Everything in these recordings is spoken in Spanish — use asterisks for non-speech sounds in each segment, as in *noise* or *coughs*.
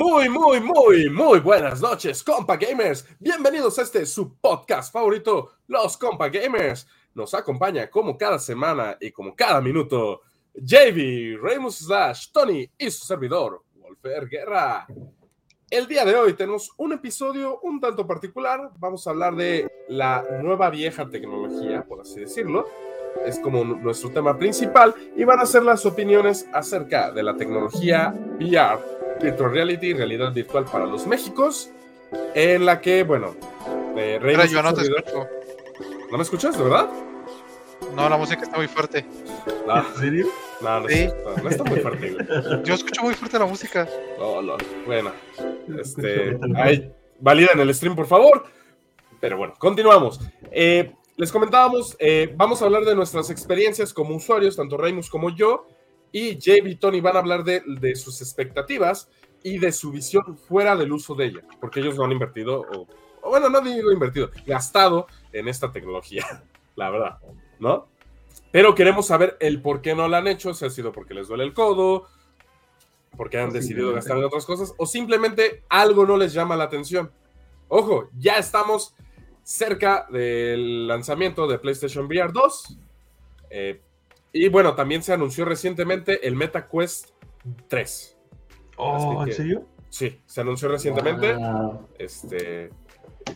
Muy, muy, muy, muy buenas noches, compa gamers. Bienvenidos a este su podcast favorito, Los Compa Gamers. Nos acompaña como cada semana y como cada minuto JV, Ramos Slash, Tony y su servidor, Wolfer Guerra. El día de hoy tenemos un episodio un tanto particular. Vamos a hablar de la nueva vieja tecnología, por así decirlo. Es como nuestro tema principal y van a ser las opiniones acerca de la tecnología VR, Virtual Reality, realidad virtual para los Méxicos, en la que, bueno, eh, Pero yo no te escucho. ¿No me escuchas, de verdad? No, la música está muy fuerte. ¿En serio? No, no, sí. no, está muy fuerte. Yo escucho muy fuerte la música. No, no. Bueno, este, ahí, valida en el stream, por favor. Pero bueno, continuamos. Eh, les comentábamos, eh, vamos a hablar de nuestras experiencias como usuarios, tanto Raimus como yo, y JB y Tony van a hablar de, de, sus expectativas y de su visión fuera del uso de ella, porque ellos no han invertido, o, o bueno, no digo invertido, gastado en esta tecnología, *laughs* la verdad, ¿no? Pero queremos saber el por qué no la han hecho, si ha sido porque les duele el codo, porque han decidido gastar en otras cosas, o simplemente algo no les llama la atención. Ojo, ya estamos cerca del lanzamiento de PlayStation VR 2. Eh, y bueno, también se anunció recientemente el Meta Quest 3. Oh, ¿en serio? Sí, se anunció recientemente. Este,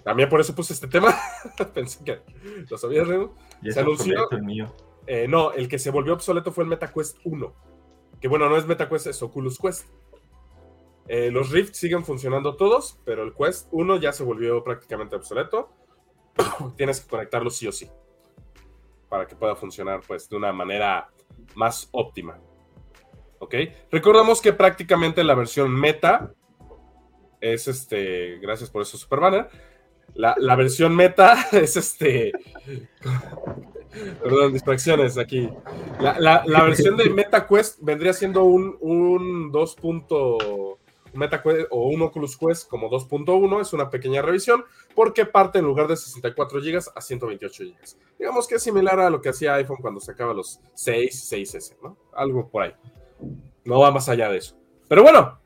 también por eso puse este tema. *laughs* Pensé que lo sabías, Reno. Se anunció. El mío. Eh, no, el que se volvió obsoleto fue el Meta Quest 1. Que bueno, no es Meta Quest, es Oculus Quest. Eh, los Rift siguen funcionando todos, pero el Quest 1 ya se volvió prácticamente obsoleto. *coughs* tienes que conectarlo sí o sí para que pueda funcionar pues de una manera más óptima. ¿Ok? Recordamos que prácticamente la versión meta es este, gracias por eso Super Banner, la, la versión meta *laughs* es este, *laughs* perdón, distracciones aquí. La, la, la, versión de MetaQuest vendría siendo un, un 2. MetaQuest o un Oculus Quest como 2.1 es una pequeña revisión porque parte en lugar de 64 GB a 128 GB. Digamos que es similar a lo que hacía iPhone cuando sacaba los 6 6S, ¿no? Algo por ahí. No va más allá de eso. Pero bueno,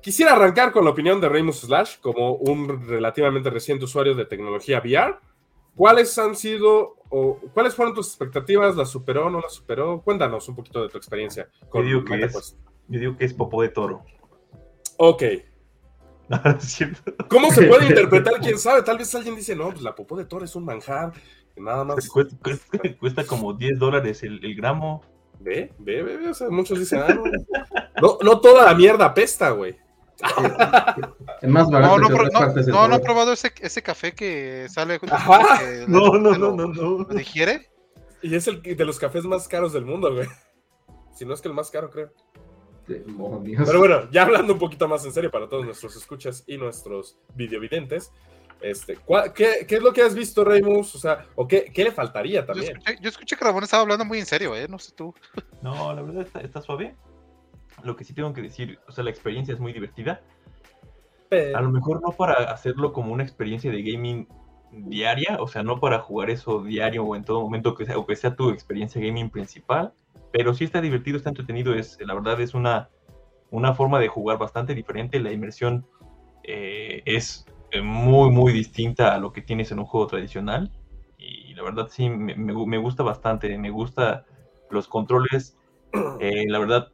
quisiera arrancar con la opinión de Ramus Slash como un relativamente reciente usuario de tecnología VR. ¿Cuáles han sido o cuáles fueron tus expectativas? ¿La superó o no la superó? Cuéntanos un poquito de tu experiencia con yo digo que es, Yo digo que es popó de toro. Ok. *laughs* ¿Cómo se puede *laughs* interpretar? ¿Quién sabe? Tal vez alguien dice, no, pues la popó de toro es un manjar. Nada más. Cuesta, como 10 dólares el, gramo. Ve, ve, ve, O sea, muchos dicen, ah, no, no, toda la mierda pesta, güey. *laughs* Es más barato. No, no, no, he probado ese, ese café que sale. no, no, no, no, no. ¿Lo digiere? Y es el de los cafés más caros del mundo, güey. Si no es que el más caro, creo. Este, Pero bueno, ya hablando un poquito más en serio para todos nuestros escuchas y nuestros videovidentes, este, qué, es lo que has visto, Reymus? O sea, ¿o qué, le faltaría también? Yo escuché, que Ramón estaba hablando muy en serio, ¿eh? No sé tú. *laughs* No, la verdad está, suave. Lo que sí tengo que decir, o sea, la experiencia es muy divertida. A lo mejor no para hacerlo como una experiencia de gaming diaria, o sea, no para jugar eso diario o en todo momento que sea, o que sea tu experiencia gaming principal, pero sí está divertido, está entretenido, es, la verdad es una, una forma de jugar bastante diferente, la inmersión eh, es eh, muy, muy distinta a lo que tienes en un juego tradicional, y la verdad sí, me, me, gusta bastante, me gusta los controles, *clears throat* eh, la verdad,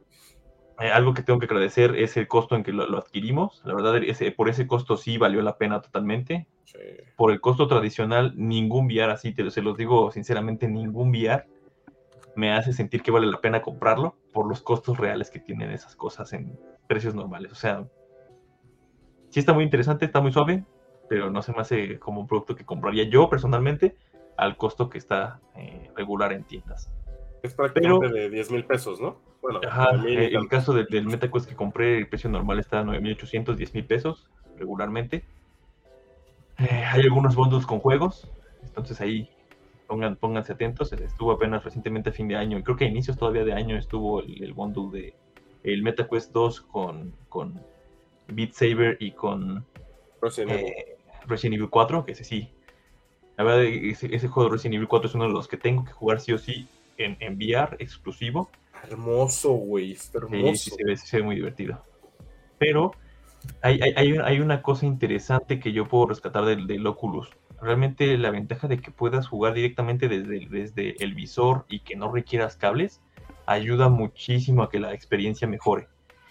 algo que tengo que agradecer es el costo en que lo, adquirimos, la verdad, ese, por ese costo sí valió la pena totalmente, por el costo tradicional, ningún VR así, te, se los digo sinceramente, ningún VR me hace sentir que vale la pena comprarlo por los costos reales que tienen esas cosas en precios normales. O sea, sí está muy interesante, está muy suave, pero no se me hace como un producto que compraría yo personalmente al costo que está eh, regular en tiendas. Es prácticamente de 10 mil pesos, ¿no? Bueno, ajá, eh, el caso del, del MetaQuest que compré, el precio normal está a 9.800, 10 mil pesos regularmente. Eh, hay algunos bundles con juegos, entonces ahí Pongan, pónganse atentos, estuvo apenas recientemente a fin de año, y creo que a inicios todavía de año estuvo el, el bundle de el MetaQuest 2 con, con Beat Saber y con Resident, eh, Evil 4, que ese sí. La verdad, ese, ese, juego de Resident Evil 4 es uno de los que tengo que jugar sí o sí en, en VR exclusivo. Hermoso, güey, hermoso. Sí, sí, se ve, se ve muy divertido. Pero hay, hay, hay, una cosa interesante que yo puedo rescatar del, del, Oculus. Realmente la ventaja de que puedas jugar directamente desde, desde el visor y que no requieras cables ayuda muchísimo a que la experiencia mejore.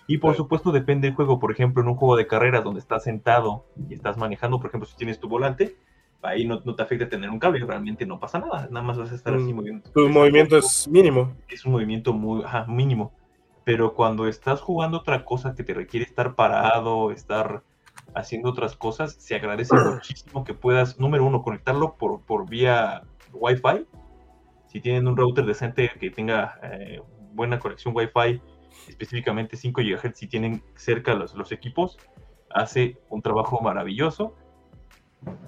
Y por supuesto depende del juego. Por ejemplo, en un juego de carreras donde estás sentado y estás manejando, por ejemplo, si tienes tu volante, ahí no, no te afecta tener un cable, realmente no pasa nada. Nada más vas a estar así mm, moviendo. Tu movimiento es mínimo. Es un movimiento muy mínimo pero cuando estás jugando otra cosa que te requiere estar parado, estar haciendo otras cosas, se agradece muchísimo que puedas, número uno, conectarlo por, por vía Wi-Fi. Si tienen un router decente que tenga eh, buena conexión Wi-Fi, específicamente 5 GHz, si tienen cerca los, los equipos, hace un trabajo maravilloso.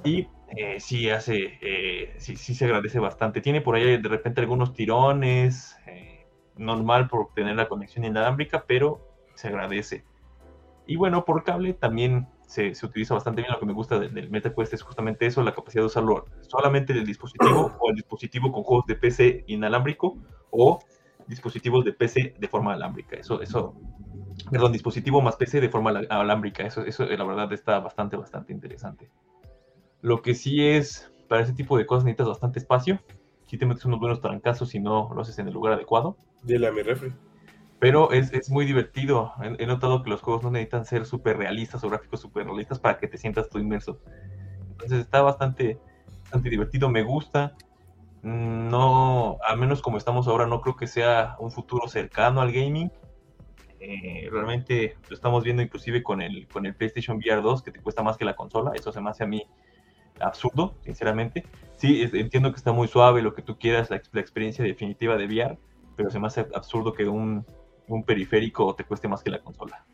Y eh, sí hace, eh, sí, sí, se agradece bastante. Tiene por ahí de repente algunos tirones, normal por tener la conexión inalámbrica, pero se agradece. Y bueno, por cable también se, utiliza bastante bien. Lo que me gusta del, MetaQuest es justamente eso, la capacidad de usarlo solamente del dispositivo *clears throat* o el dispositivo con juegos de PC inalámbrico o dispositivos de PC de forma alámbrica. Eso, eso, perdón, dispositivo más PC de forma alámbrica. Eso, eso la verdad está bastante, bastante interesante. Lo que sí es, para ese tipo de cosas necesitas bastante espacio si te metes unos buenos trancazos y no lo haces en el lugar adecuado. Dile a mi refri. Pero es, es muy divertido. He, notado que los juegos no necesitan ser súper realistas o gráficos súper realistas para que te sientas tú inmerso. Entonces está bastante, bastante divertido, me gusta. No, al menos como estamos ahora, no creo que sea un futuro cercano al gaming. Eh, realmente lo estamos viendo inclusive con el, con el PlayStation VR 2, que te cuesta más que la consola. Eso se me hace a mí absurdo, sinceramente. Sí, entiendo que está muy suave, lo que tú quieras, la, experiencia definitiva de VR, pero se me hace absurdo que un, periférico te cueste más que la consola.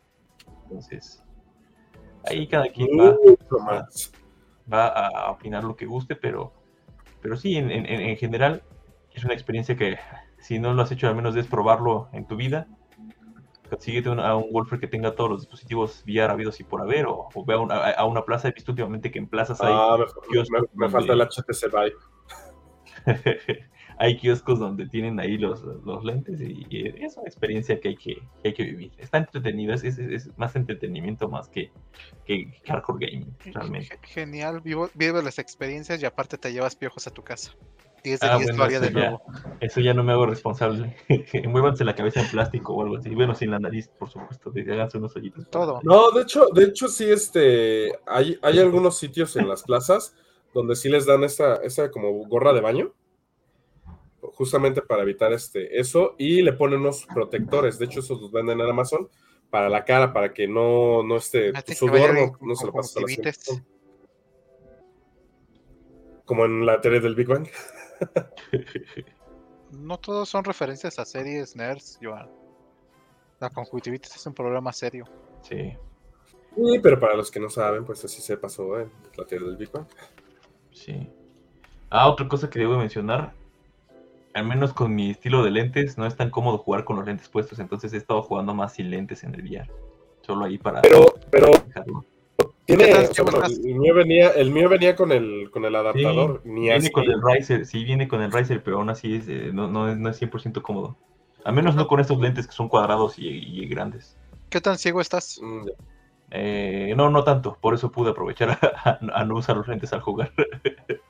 Entonces, ahí cada quien va, a opinar lo que guste, pero, pero sí, en, en general es una experiencia que si no lo has hecho, al menos debes probarlo en tu vida consíguete a un golfer que tenga todos los dispositivos VR habidos y por haber, o, ve a una, plaza. He visto últimamente que en plazas hay. Ah, me, falta el HTC Vive. *laughs* hay kioscos donde tienen ahí los, los lentes y, es una experiencia que hay que, hay que vivir. Está entretenido, es, es, más entretenimiento más que, que, hardcore gaming, realmente. Genial, vivo, vive las experiencias y aparte te llevas piojos a tu casa. 10 de ah, de nuevo. eso ya no me hago responsable. *laughs* Muévanse la cabeza en plástico o algo así. Bueno, sin la nariz, por supuesto. Háganse unos hoyitos. Todo. No, de hecho, de hecho, sí, este. Hay, hay algunos sitios en las plazas donde sí les dan esa, esa como gorra de baño. Justamente para evitar este, eso. Y le ponen unos protectores. De hecho, esos los venden en Amazon para la cara, para que no, no esté. Su no, no se lo pase a la Como en la teoría del Big Bang. *laughs* no todos son referencias a series nerds, Joan. La conjuntivitis es un problema serio. Sí. Sí, pero para los que no saben, pues así se pasó en la teoría del Big Bang. Sí. Ah, otra cosa que debo mencionar. Al menos con mi estilo de lentes, no es tan cómodo jugar con los lentes puestos, entonces he estado jugando más sin lentes en el VR. Solo ahí para. Pero, pero, el, mío venía, el mío venía con el, con el adaptador. viene con el Riser, sí, viene con el Riser, pero aún así es, eh, no, no, no, es 100% cómodo. Al menos no con estos lentes que son cuadrados y, grandes. ¿Qué tan ciego estás? Mm, eh, no, no tanto. Por eso pude aprovechar *laughs* a, no usar los lentes al jugar. *laughs*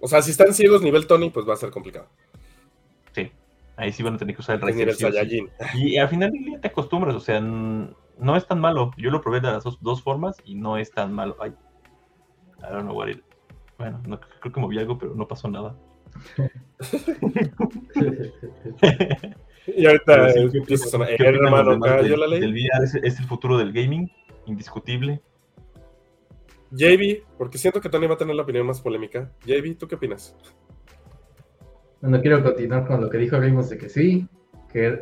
o sea, si están ciegos nivel Tony, pues va a ser complicado. Sí, ahí sí van a tener que usar el Riser. y al final te acostumbras, o sea no es tan malo. Yo lo probé de las dos, formas y no es tan malo. Ay, I don't know what it... Bueno, no, creo que moví algo, pero no pasó nada. *laughs* y ahorita a hermano, cayó la ley. El VR es, el futuro del gaming, indiscutible. JB, porque siento que Tony va a tener la opinión más polémica. JB, ¿tú qué opinas? Bueno, quiero continuar con lo que dijo Vimos de que sí, que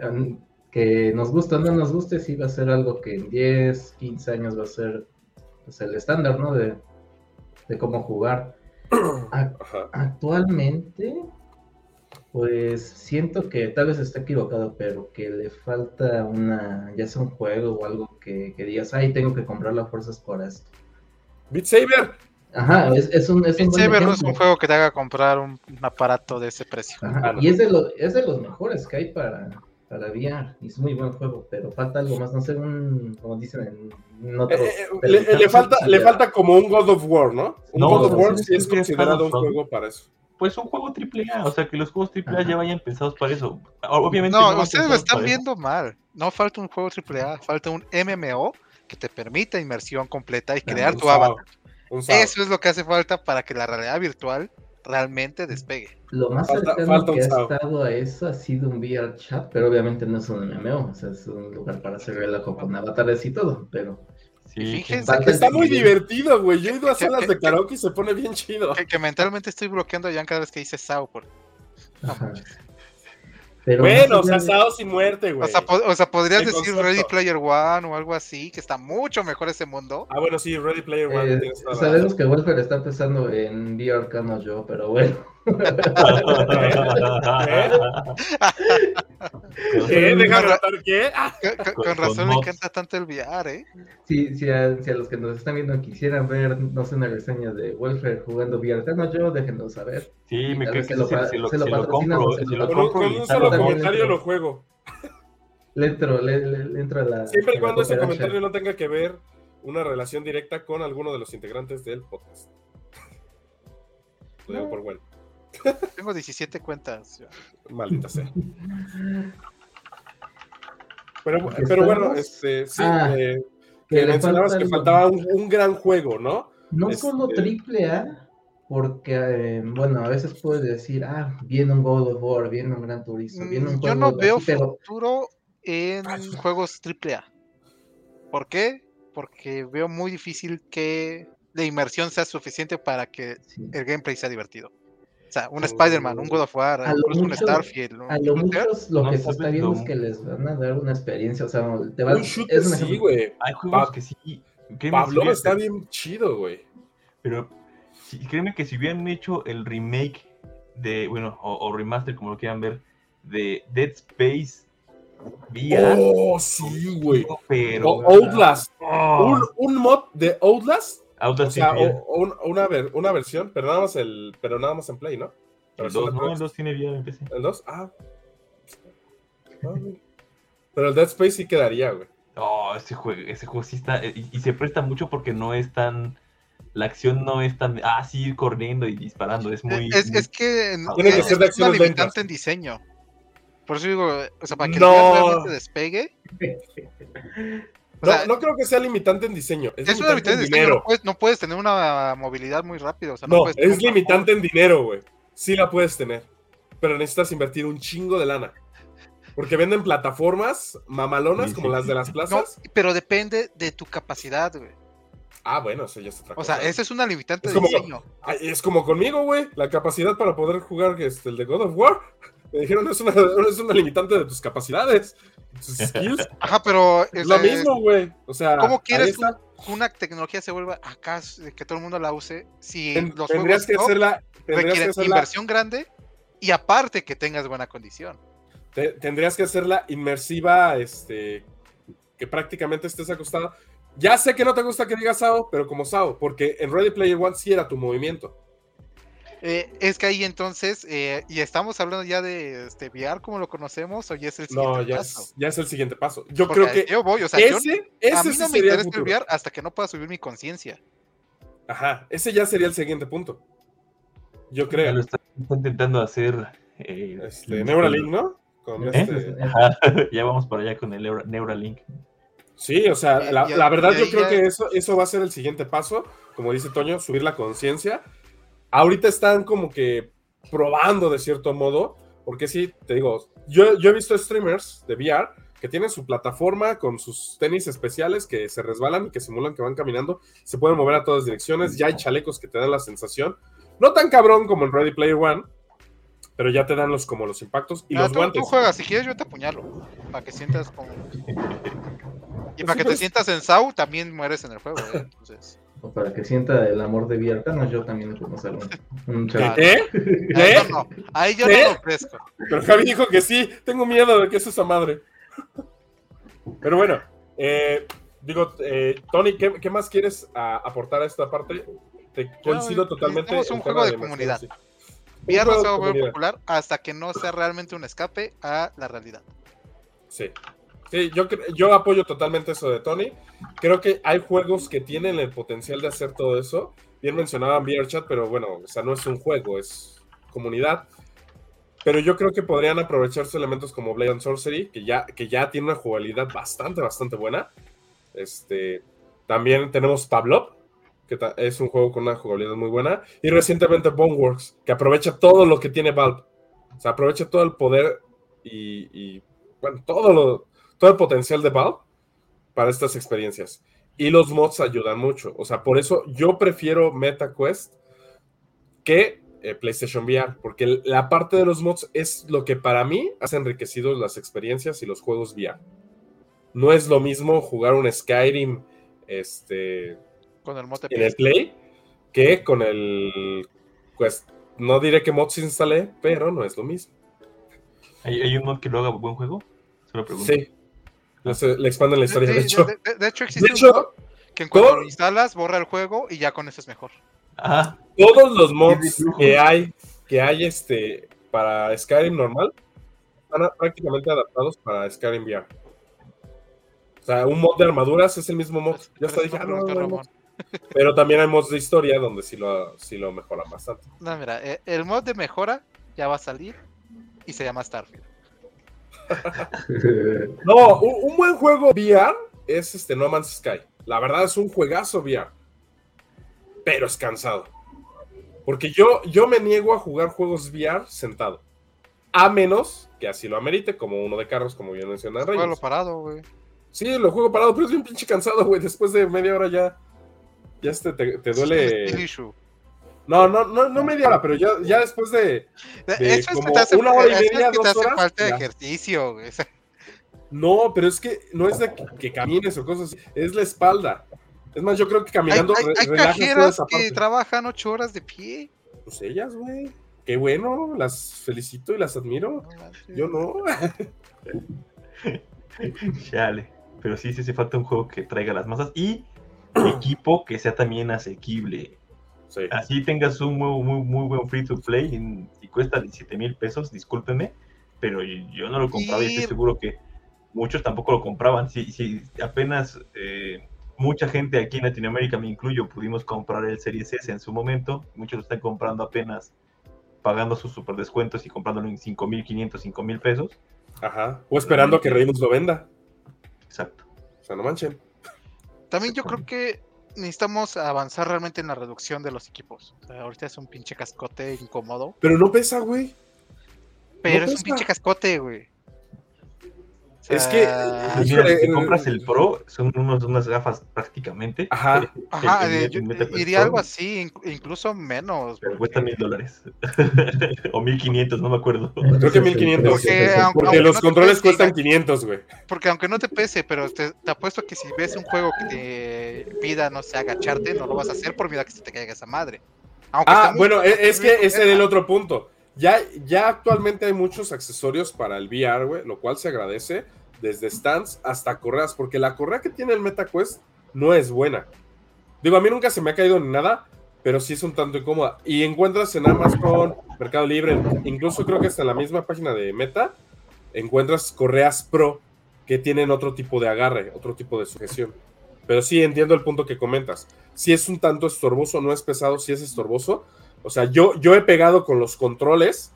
que nos gusta o no nos guste, sí va a ser algo que en 10, 15 años va a ser pues, el estándar, ¿no? De, cómo jugar. *clears throat* actualmente, pues siento que tal vez esté equivocado, pero que le falta una, ya sea un juego o algo que, digas, ay, tengo que comprar las fuerzas por esto. Beat Saber. Ajá, es, un, es Beat Saber no es un juego que te haga comprar un, aparato de ese precio. y es de, es de los mejores que hay para, para VR. Y es muy buen juego, pero falta algo más, no sé, un, como dicen en otros, eh, eh, le, falta, le falta como un God of War, ¿no? Un God of War sí es considerado un juego para eso. Pues un juego AAA, o sea que los juegos AAA ya vayan pensados para eso. Obviamente. No, ustedes lo están viendo mal. No falta un juego AAA, falta un MMO que te permita inmersión completa y crear tu avatar. Eso es lo que hace falta para que la realidad virtual realmente despegue. Lo más cercano que ha estado a eso ha sido un VR chat, pero obviamente no es un MMO, o sea, es un lugar para hacer relajo con avatares y todo, pero... Sí, fíjense que está muy divertido, güey. Yo he ido a salas de karaoke y se pone bien chido. Que, mentalmente estoy bloqueando a Jan cada vez que dice Sao. Por... bueno, o sea, Sao sin muerte, güey. O sea, podrías decir Ready Player One o algo así, que está mucho mejor ese mundo. Ah, bueno, sí, Ready Player One. Eh, sabemos que Wolfer está empezando en VR Cano yo, pero bueno. ¿Qué? ¿Deja rotar qué? Con, razón me encanta tanto el VR, ¿eh? Sí, si a, los que nos están viendo quisieran ver, no sé, una reseña de Wolfer jugando VR Cano yo, déjenos saber. Sí, me creo que se lo, se, lo, se lo compro. con, un solo comentario lo juego. Le entro, le, le, entro a la. Siempre y cuando ese comentario no tenga que ver una relación directa con alguno de los integrantes del podcast. Lo digo por bueno. Tengo 17 cuentas. Maldita sea. Pero, pero bueno, este, sí, ah, eh, que mencionabas que faltaba un, gran juego, ¿no? No solo este, triple A, porque, eh, bueno, a veces puedes decir, ah, viene un God of War, viene un Gran Turismo, viene un Yo no veo futuro en juegos triple A. ¿Por qué? Porque veo muy difícil que la inmersión sea suficiente para que el gameplay sea divertido. O sea, un Spider-Man, un God of War, un Starfield. A lo muchos lo que se está viendo es que les van a dar una experiencia. O sea, te va, es un sí, güey. Hay juegos que sí. Pablo está bien chido, güey. Pero créeme que si hubieran hecho el remake de, bueno, o, remaster, como lo quieran ver, de Dead Space VR. Oh, sí, güey. Pero. O Outlast. Un, un mod de Outlast o sea, una, una versión, pero nada más el, pero nada más en Play, ¿no? El 2, no, el 2 tiene vida en PC. ¿El 2? Ah. ah pero el Dead Space sí quedaría, güey. Oh, ese juego, ese juego sí está. Y, se presta mucho porque no es tan. La acción no es tan. Ah, sí, corriendo y disparando. Es muy. Es, es que. Tiene que ser de es una limitante en diseño. Por eso digo, o sea, para que no. realmente despegue. *laughs* no, creo que sea limitante en diseño. Es, limitante en dinero. No puedes, tener una movilidad muy rápida. no, no es limitante en dinero, güey. Sí la puedes tener. Pero necesitas invertir un chingo de lana. Porque venden plataformas mamalonas como las de las plazas. No, pero depende de tu capacidad, güey. Ah, bueno, eso ya es otra cosa. O sea, esa es una limitante de diseño. Es como conmigo, güey. La capacidad para poder jugar este, el de God of War. Me dijeron, es una, *laughs* es una limitante de tus capacidades, tus skills. *laughs* Ajá, pero. Es lo mismo, güey. O sea. ¿Cómo quieres que una tecnología se vuelva acá, que todo el mundo la use? Si los tendrías que hacerla. Requieren inversión grande y aparte que tengas buena condición. tendrías que hacerla inmersiva, este. Que prácticamente estés acostado. Ya sé que no te gusta que digas Sao, pero como Sao, porque en Ready Player One sí era tu movimiento. Eh, es que ahí entonces, eh, y estamos hablando ya de este, VR como lo conocemos, o ya es el siguiente no, ya paso. Es, ya es el siguiente paso. Yo creo que. Yo voy, o sea, ese, ese a mí no me interesa el VR hasta que no pueda subir mi conciencia. Ajá, ese ya sería el siguiente punto. Yo creo. lo está, intentando hacer. Eh, este, Neuralink, ¿no? Este *laughs* ya vamos para allá con el Neuralink. Sí, o sea, la, la verdad yo creo que eso, eso va a ser el siguiente paso, como dice Toño, subir la conciencia ahorita están como que probando de cierto modo, porque sí, te digo, yo, yo he visto streamers de VR que tienen su plataforma con sus tenis especiales que se resbalan y que simulan que van caminando, se pueden mover a todas direcciones, ya hay chalecos que te dan la sensación, no tan cabrón como en Ready Player One, pero ya te dan los como los impactos y ah, los guantes. Tú juegas, si quieres yo te apuñalo, para que sientas como... *laughs* Y para que te sientas en SAU, también mueres en el juego, ¿eh? Entonces para que sienta el amor de Vierta, yo también le puedo hacer un, ¿Eh? ¿Eh? No, ahí yo no lo ofrezco. Pero Javi dijo que sí, tengo miedo de que eso esa madre. Pero bueno, eh, digo, eh, Tony, ¿qué, más quieres aportar a esta parte? Te coincido totalmente. Es un juego de, comunidad. VR no se va a volver popular hasta que no sea realmente un escape a la realidad. Sí. Sí, yo, yo apoyo totalmente eso de Tony. Creo que hay juegos que tienen el potencial de hacer todo eso. Bien mencionaban VRChat, pero bueno, o sea, no es un juego, es comunidad. Pero yo creo que podrían aprovecharse elementos como Blade and Sorcery, que ya, que ya tiene una jugabilidad bastante, bastante buena. Este, también tenemos Pavlov, que es un juego con una jugabilidad muy buena. Y recientemente Boneworks, que aprovecha todo lo que tiene Valve. O sea, aprovecha todo el poder y, y bueno, todo lo, todo el potencial de Valve para estas experiencias. Y los mods ayudan mucho. O sea, por eso yo prefiero MetaQuest que eh, PlayStation VR, porque la parte de los mods es lo que para mí hace enriquecidos las experiencias y los juegos VR. No es lo mismo jugar un Skyrim este, con el mod en el Play que con el Quest. No diré que mods instalé, pero no es lo mismo. ¿Hay, un mod que lo haga buen juego? Sí, le expanden la historia. De, hecho, de, hecho existe un que cuando lo instalas borra el juego y ya con eso es mejor. Todos los mods que hay, que hay este, para Skyrim normal están prácticamente adaptados para Skyrim VR. O sea, un mod de armaduras es el mismo mod. Ya está dije, ah, *laughs* Pero también hay mods de historia donde sí lo, sí lo mejoran bastante. No, mira, eh, el mod de mejora ya va a salir y se llama Starfield. *laughs* no, un, buen juego VR es este No Man's Sky. La verdad es un juegazo VR. Pero es cansado. Porque yo, yo me niego a jugar juegos VR sentado. A menos que así lo amerite, como uno de carros, como bien mencioné Reyes. parado, güey. Sí, lo juego parado, pero es bien pinche cansado, güey. Después de media hora ya. Ya este, te, te duele. *laughs* No, no, no, no media hora, pero ya, ya después de, eso como es una hora y media, dos horas. falta de ejercicio, güey. No, pero es que no es de que, camines o cosas así, es la espalda. Es más, yo creo que caminando hay, hay, hay cajeras que trabajan ocho horas de pie. Pues ellas, güey. Qué bueno, las felicito y las admiro. yo no. *laughs* Chale. Pero sí, sí hace falta un juego que traiga las masas y equipo que sea también asequible. Así tengas un muy, muy, muy buen free to play y, cuesta 17 mil pesos, discúlpeme, pero yo, no lo compraba y estoy seguro que muchos tampoco lo compraban. Si, si apenas eh, mucha gente aquí en Latinoamérica, me incluyo, pudimos comprar el Series S en su momento, muchos lo están comprando apenas pagando sus super descuentos y comprándolo en 5.500, 5.000 pesos. Ajá, o esperando que Reimus lo venda. Exacto. O sea, no manchen. También yo *laughs* creo que necesitamos avanzar realmente en la reducción de los equipos. ahorita es un pinche cascote incómodo. Pero no pesa, güey. Pero es un pinche cascote, güey. Es que. si compras el Pro, son unos, unas gafas prácticamente. Ajá. Ajá, iría algo así, incluso menos. Pero cuesta mil dólares. *laughs* o mil quinientos, no me acuerdo. Creo que mil quinientos. Porque, los controles cuestan quinientos, güey. Porque aunque no te pese, pero te, apuesto que si ves un juego que te pida, no sé, agacharte, no lo vas a hacer por miedo a que se te caiga esa madre. ah, bueno, e, es, que ese es el otro punto. Ya, ya actualmente hay muchos accesorios para el VR, güey, lo cual se agradece, desde stands hasta correas, porque la correa que tiene el MetaQuest no es buena. Digo, a mí nunca se me ha caído ni nada, pero sí es un tanto incómoda. Y encuentras en Amazon, Mercado Libre, incluso creo que hasta en la misma página de Meta, encuentras correas Pro que tienen otro tipo de agarre, otro tipo de sujeción. Pero sí entiendo el punto que comentas. Si es un tanto estorboso, no es pesado, si es estorboso, o sea, yo, yo he pegado con los controles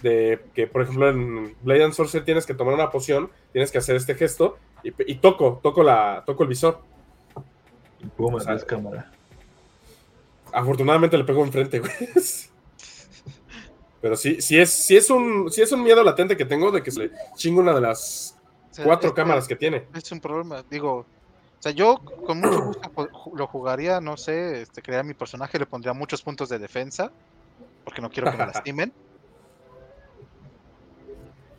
de que, por ejemplo, en Blade and Sorcery tienes que tomar una poción, tienes que hacer este gesto y, toco, toco, la, toco el visor. ¿Y o cámara? Afortunadamente le pego enfrente, güey. Pero sí, sí es, sí es un, sí es un miedo latente que tengo de que se le chingue una de las cuatro cámaras que tiene. Es un problema, digo, sea, yo con mucho gusto lo jugaría, no sé, este, crear mi personaje, le pondría muchos puntos de defensa, porque no quiero que me *laughs* lastimen.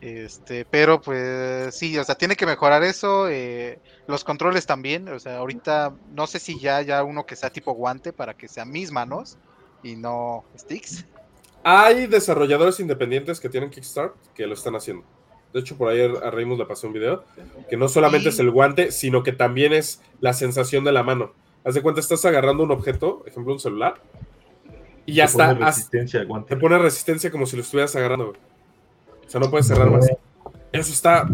Este, pero pues sí, o sea, tiene que mejorar eso. Eh, los controles también, o sea, ahorita no sé si ya ya uno que sea tipo guante para que sea mis manos y no sticks. Hay desarrolladores independientes que tienen Kickstart que lo están haciendo. De hecho, por ahí a Reimus le pasé un video, que no solamente es el guante, sino que también es la sensación de la mano. Haz de cuenta, estás agarrando un objeto, ejemplo, un celular, y ya está. Resistencia guante. Te pone resistencia como si lo estuvieras agarrando. O sea, no puedes cerrar más. Eso está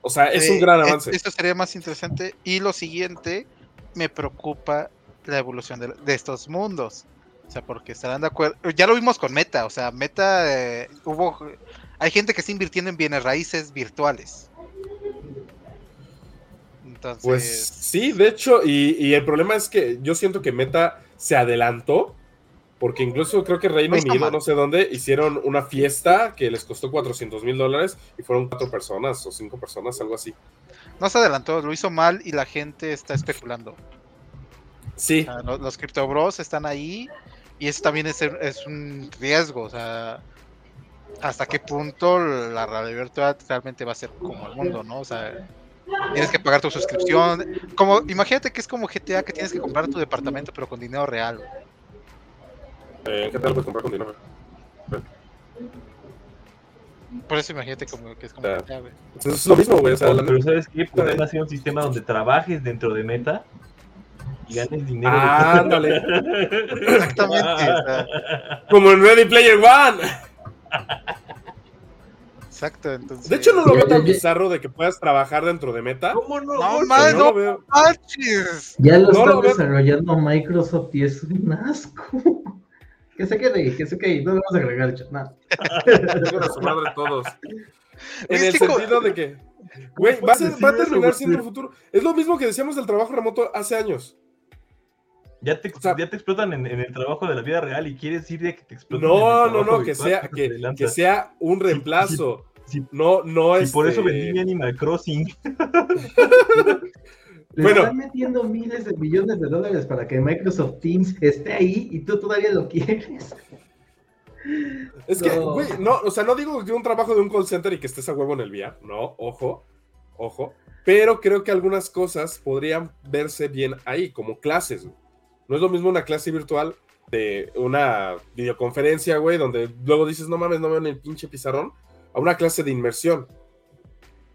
O sea, es un gran avance. Esto sería más interesante. Y lo siguiente, me preocupa la evolución de, estos mundos. O sea, porque estarán de acuerdo. Ya lo vimos con Meta. O sea, Meta eh, hubo. Hay gente que está invirtiendo en bienes raíces virtuales. Entonces... Pues sí, de hecho, y, el problema es que yo siento que Meta se adelantó, porque incluso creo que Reino Unido, no sé dónde, hicieron una fiesta que les costó 400 mil dólares y fueron cuatro personas o cinco personas, algo así. No se adelantó, lo hizo mal y la gente está especulando. Sí. los, los Crypto Bros están ahí y eso también es, es un riesgo, o sea, hasta qué punto la realidad virtual realmente va a ser como el mundo, ¿no? O sea, tienes que pagar tu suscripción. Como, imagínate que es como GTA que tienes que comprar tu departamento pero con dinero real. Eh, ¿Qué tal puedes comprar con dinero? Por eso imagínate como que es como GTA, güey. es lo mismo, güey. O sea, pero ¿sabes qué? Pueden hacer un sistema donde trabajes dentro de Meta y ganes dinero. Ah, ándale. *laughs* Exactamente. Como en Ready Player One. Exacto, entonces. De hecho, no lo veo tan bizarro de que puedas trabajar dentro de Meta. ¿Cómo no? No, no, no. Ya lo están desarrollando Microsoft y es un asco. *laughs* Que se quede, que se quede, no vamos a agregar el chat, nada. *laughs* su madre todos. En el sentido de que, güey, va, a terminar siendo el futuro. Es lo mismo que decíamos del trabajo remoto hace años. Ya te, ya te explotan en, el trabajo de la vida real y quieres decir de que te exploten. No, no, no, que sea, que, que, sea un reemplazo no, no es. Y por eso vendí mi Animal Crossing. *laughs* Le bueno, están metiendo miles de millones de dólares para que Microsoft Teams esté ahí y tú todavía lo quieres. Es que, güey, no, o sea, no digo que un trabajo de un call center y que estés a huevo en el VR, no, ojo, ojo, pero creo que algunas cosas podrían verse bien ahí, como clases. No es lo mismo una clase virtual de una videoconferencia, güey, donde luego dices, no mames, no veo ni el pinche pizarrón, a una clase de inmersión.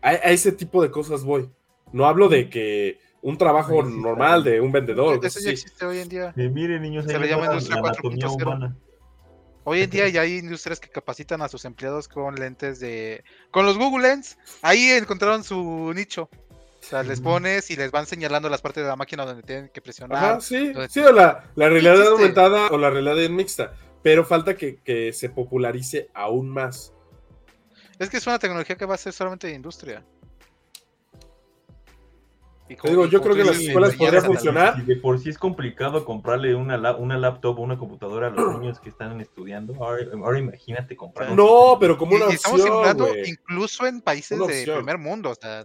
A, ese tipo de cosas voy. No hablo de que un trabajo normal de un vendedor. Eso ya existe hoy en día. miren, niños, se le llama industria 4.0. Hoy en día ya hay industrias que capacitan a sus empleados con lentes de. Con los Google Lens. Ahí encontraron su nicho. O sea, les pones y les van señalando las partes de la máquina donde tienen que presionar. Ajá, sí, sí, o la, la realidad aumentada o la realidad mixta. Pero falta que, que se popularice aún más. Es que es una tecnología que va a ser solamente de industria. Te digo, yo creo que las escuelas podrían funcionar. de por sí es complicado comprarle una, una laptop o una computadora a los *clears throat* niños que están estudiando. Ahora, imagínate comprar. No, pero como una opción. Estamos incluso en países de primer mundo. O sea,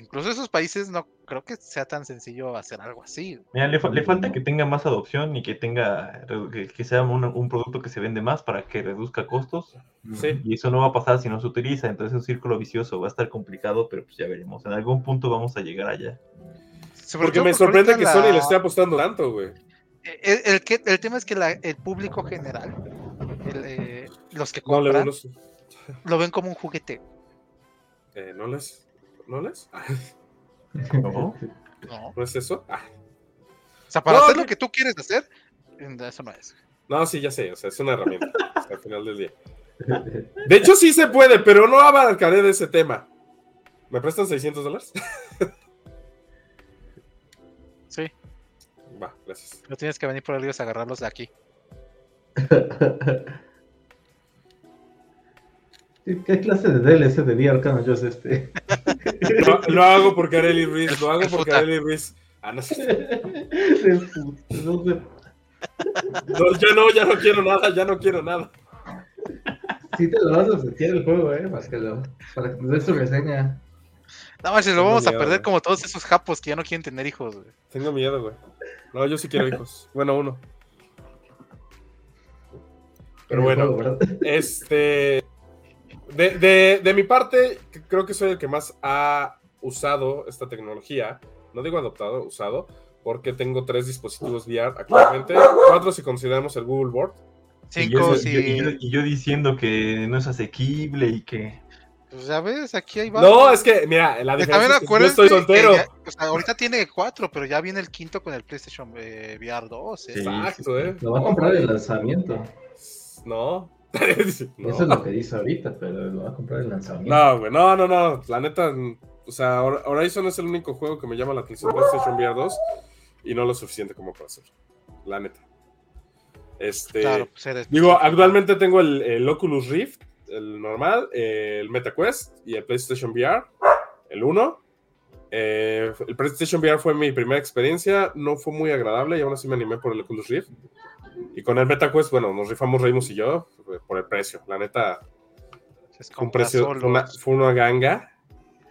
incluso esos países no creo que sea tan sencillo hacer algo así. le, falta que tenga más adopción y que tenga que, sea un, producto que se vende más para que reduzca costos. Y eso no va a pasar si no se utiliza. Entonces es un círculo vicioso. Va a estar complicado, pero pues ya veremos. En algún punto vamos a llegar allá. Porque me sorprende que Sony le esté apostando tanto, güey. El, el, tema es que el público general, eh, los que compran, lo ven como un juguete. Eh, no les ¿No les? ¿No? ¿No es eso? Ah. O sea, para hacer lo que tú quieres hacer, eso no es. No, sí, ya sé, o sea, es una herramienta *laughs* al final del día. De hecho, sí se puede, pero no abarcaré de ese tema. ¿Me prestan 600 dólares? *laughs* Sí. Va, gracias. No tienes que venir por ellos a agarrarlos de aquí. *laughs* ¿Qué clase de DLC de VR yo es este? Lo, hago por Kareli Ruiz, lo hago por Kareli Ruiz. Ah, *laughs* no sé. No, ya no, ya no quiero nada, ya no quiero nada. Sí te lo vas a sentir el juego, eh, para que, lo, para que te des tu reseña. No más, lo vamos a perder como todos esos japos que ya no quieren tener hijos, güey. Tengo miedo, güey. No, yo sí quiero hijos. Bueno, uno. Pero bueno, este. De, de, mi parte, creo que soy el que más ha usado esta tecnología. No digo adoptado, usado, porque tengo tres dispositivos VR actualmente. Cuatro si consideramos el Google Board. Cinco, y, yo, diciendo que no es asequible y que. Pues ya ves, aquí hay No, es que, mira, la diferencia es que yo estoy soltero. o sea, ahorita tiene cuatro, pero ya viene el quinto con el PlayStation eh, VR 2. Exacto, ¿eh? Lo va a comprar el lanzamiento. No, *laughs* Eso es lo que dice ahorita, pero lo va a comprar el lanzamiento. No, güey, no, no, no. La neta, o sea, Horizon es el único juego que me llama la atención PlayStation VR 2 y no lo suficiente como para hacer. La neta. Este, claro, pues digo, actualmente tengo el, Oculus Rift, el normal, el MetaQuest y el PlayStation VR, el 1. Eh, el PlayStation VR fue mi primera experiencia, no fue muy agradable y aún así me animé por el Oculus Rift. Y con el MetaQuest, bueno, nos rifamos Reimus y yo por el precio. La neta, fue un precio, fue una ganga.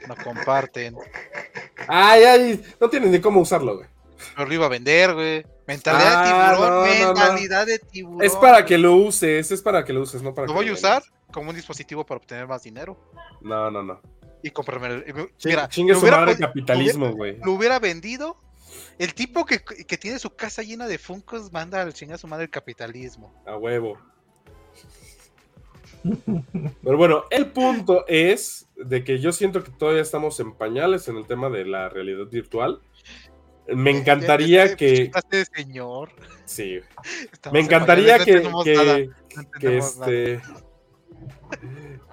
No comparten. Ay, ay, no tienes ni cómo usarlo, güey. Lo iba a vender, güey. Mentalidad de ah, tiburón, mentalidad de tiburón. Es para que lo uses, es para que lo uses, no para ¿Lo voy a usar como un dispositivo para obtener más dinero? No, no, no. Y comprarme el. Mira, chingue su madre capitalismo, güey. Lo hubiera vendido. El tipo que, que, tiene su casa llena de funcos manda al chingar su madre el capitalismo. A huevo. Pero bueno, el punto es de que yo siento que todavía estamos en pañales en el tema de la realidad virtual. Me encantaría que. señor. Sí. Me encantaría que, que, este,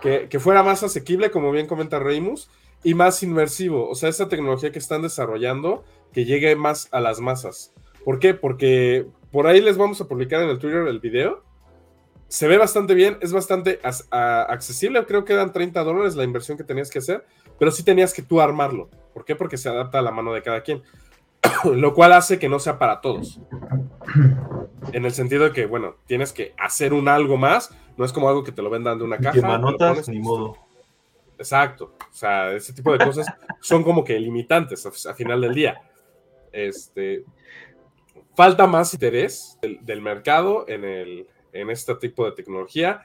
que, fuera más asequible, como bien comenta Reimus, y más inmersivo. O sea, esa tecnología que están desarrollando, que llegue más a las masas. ¿Por qué? Porque por ahí les vamos a publicar en el Twitter el video se ve bastante bien, es bastante accesible, creo que eran 30 dólares la inversión que tenías que hacer, pero sí tenías que tú armarlo. ¿Por qué? Porque se adapta a la mano de cada quien, *coughs* lo cual hace que no sea para todos. En el sentido de que, bueno, tienes que hacer un algo más, no es como algo que te lo vendan de una caja. Que manotas, ni modo. Exacto, o sea, ese tipo de cosas son como que limitantes a, final del día. Este, falta más interés del mercado en el, en este tipo de tecnología.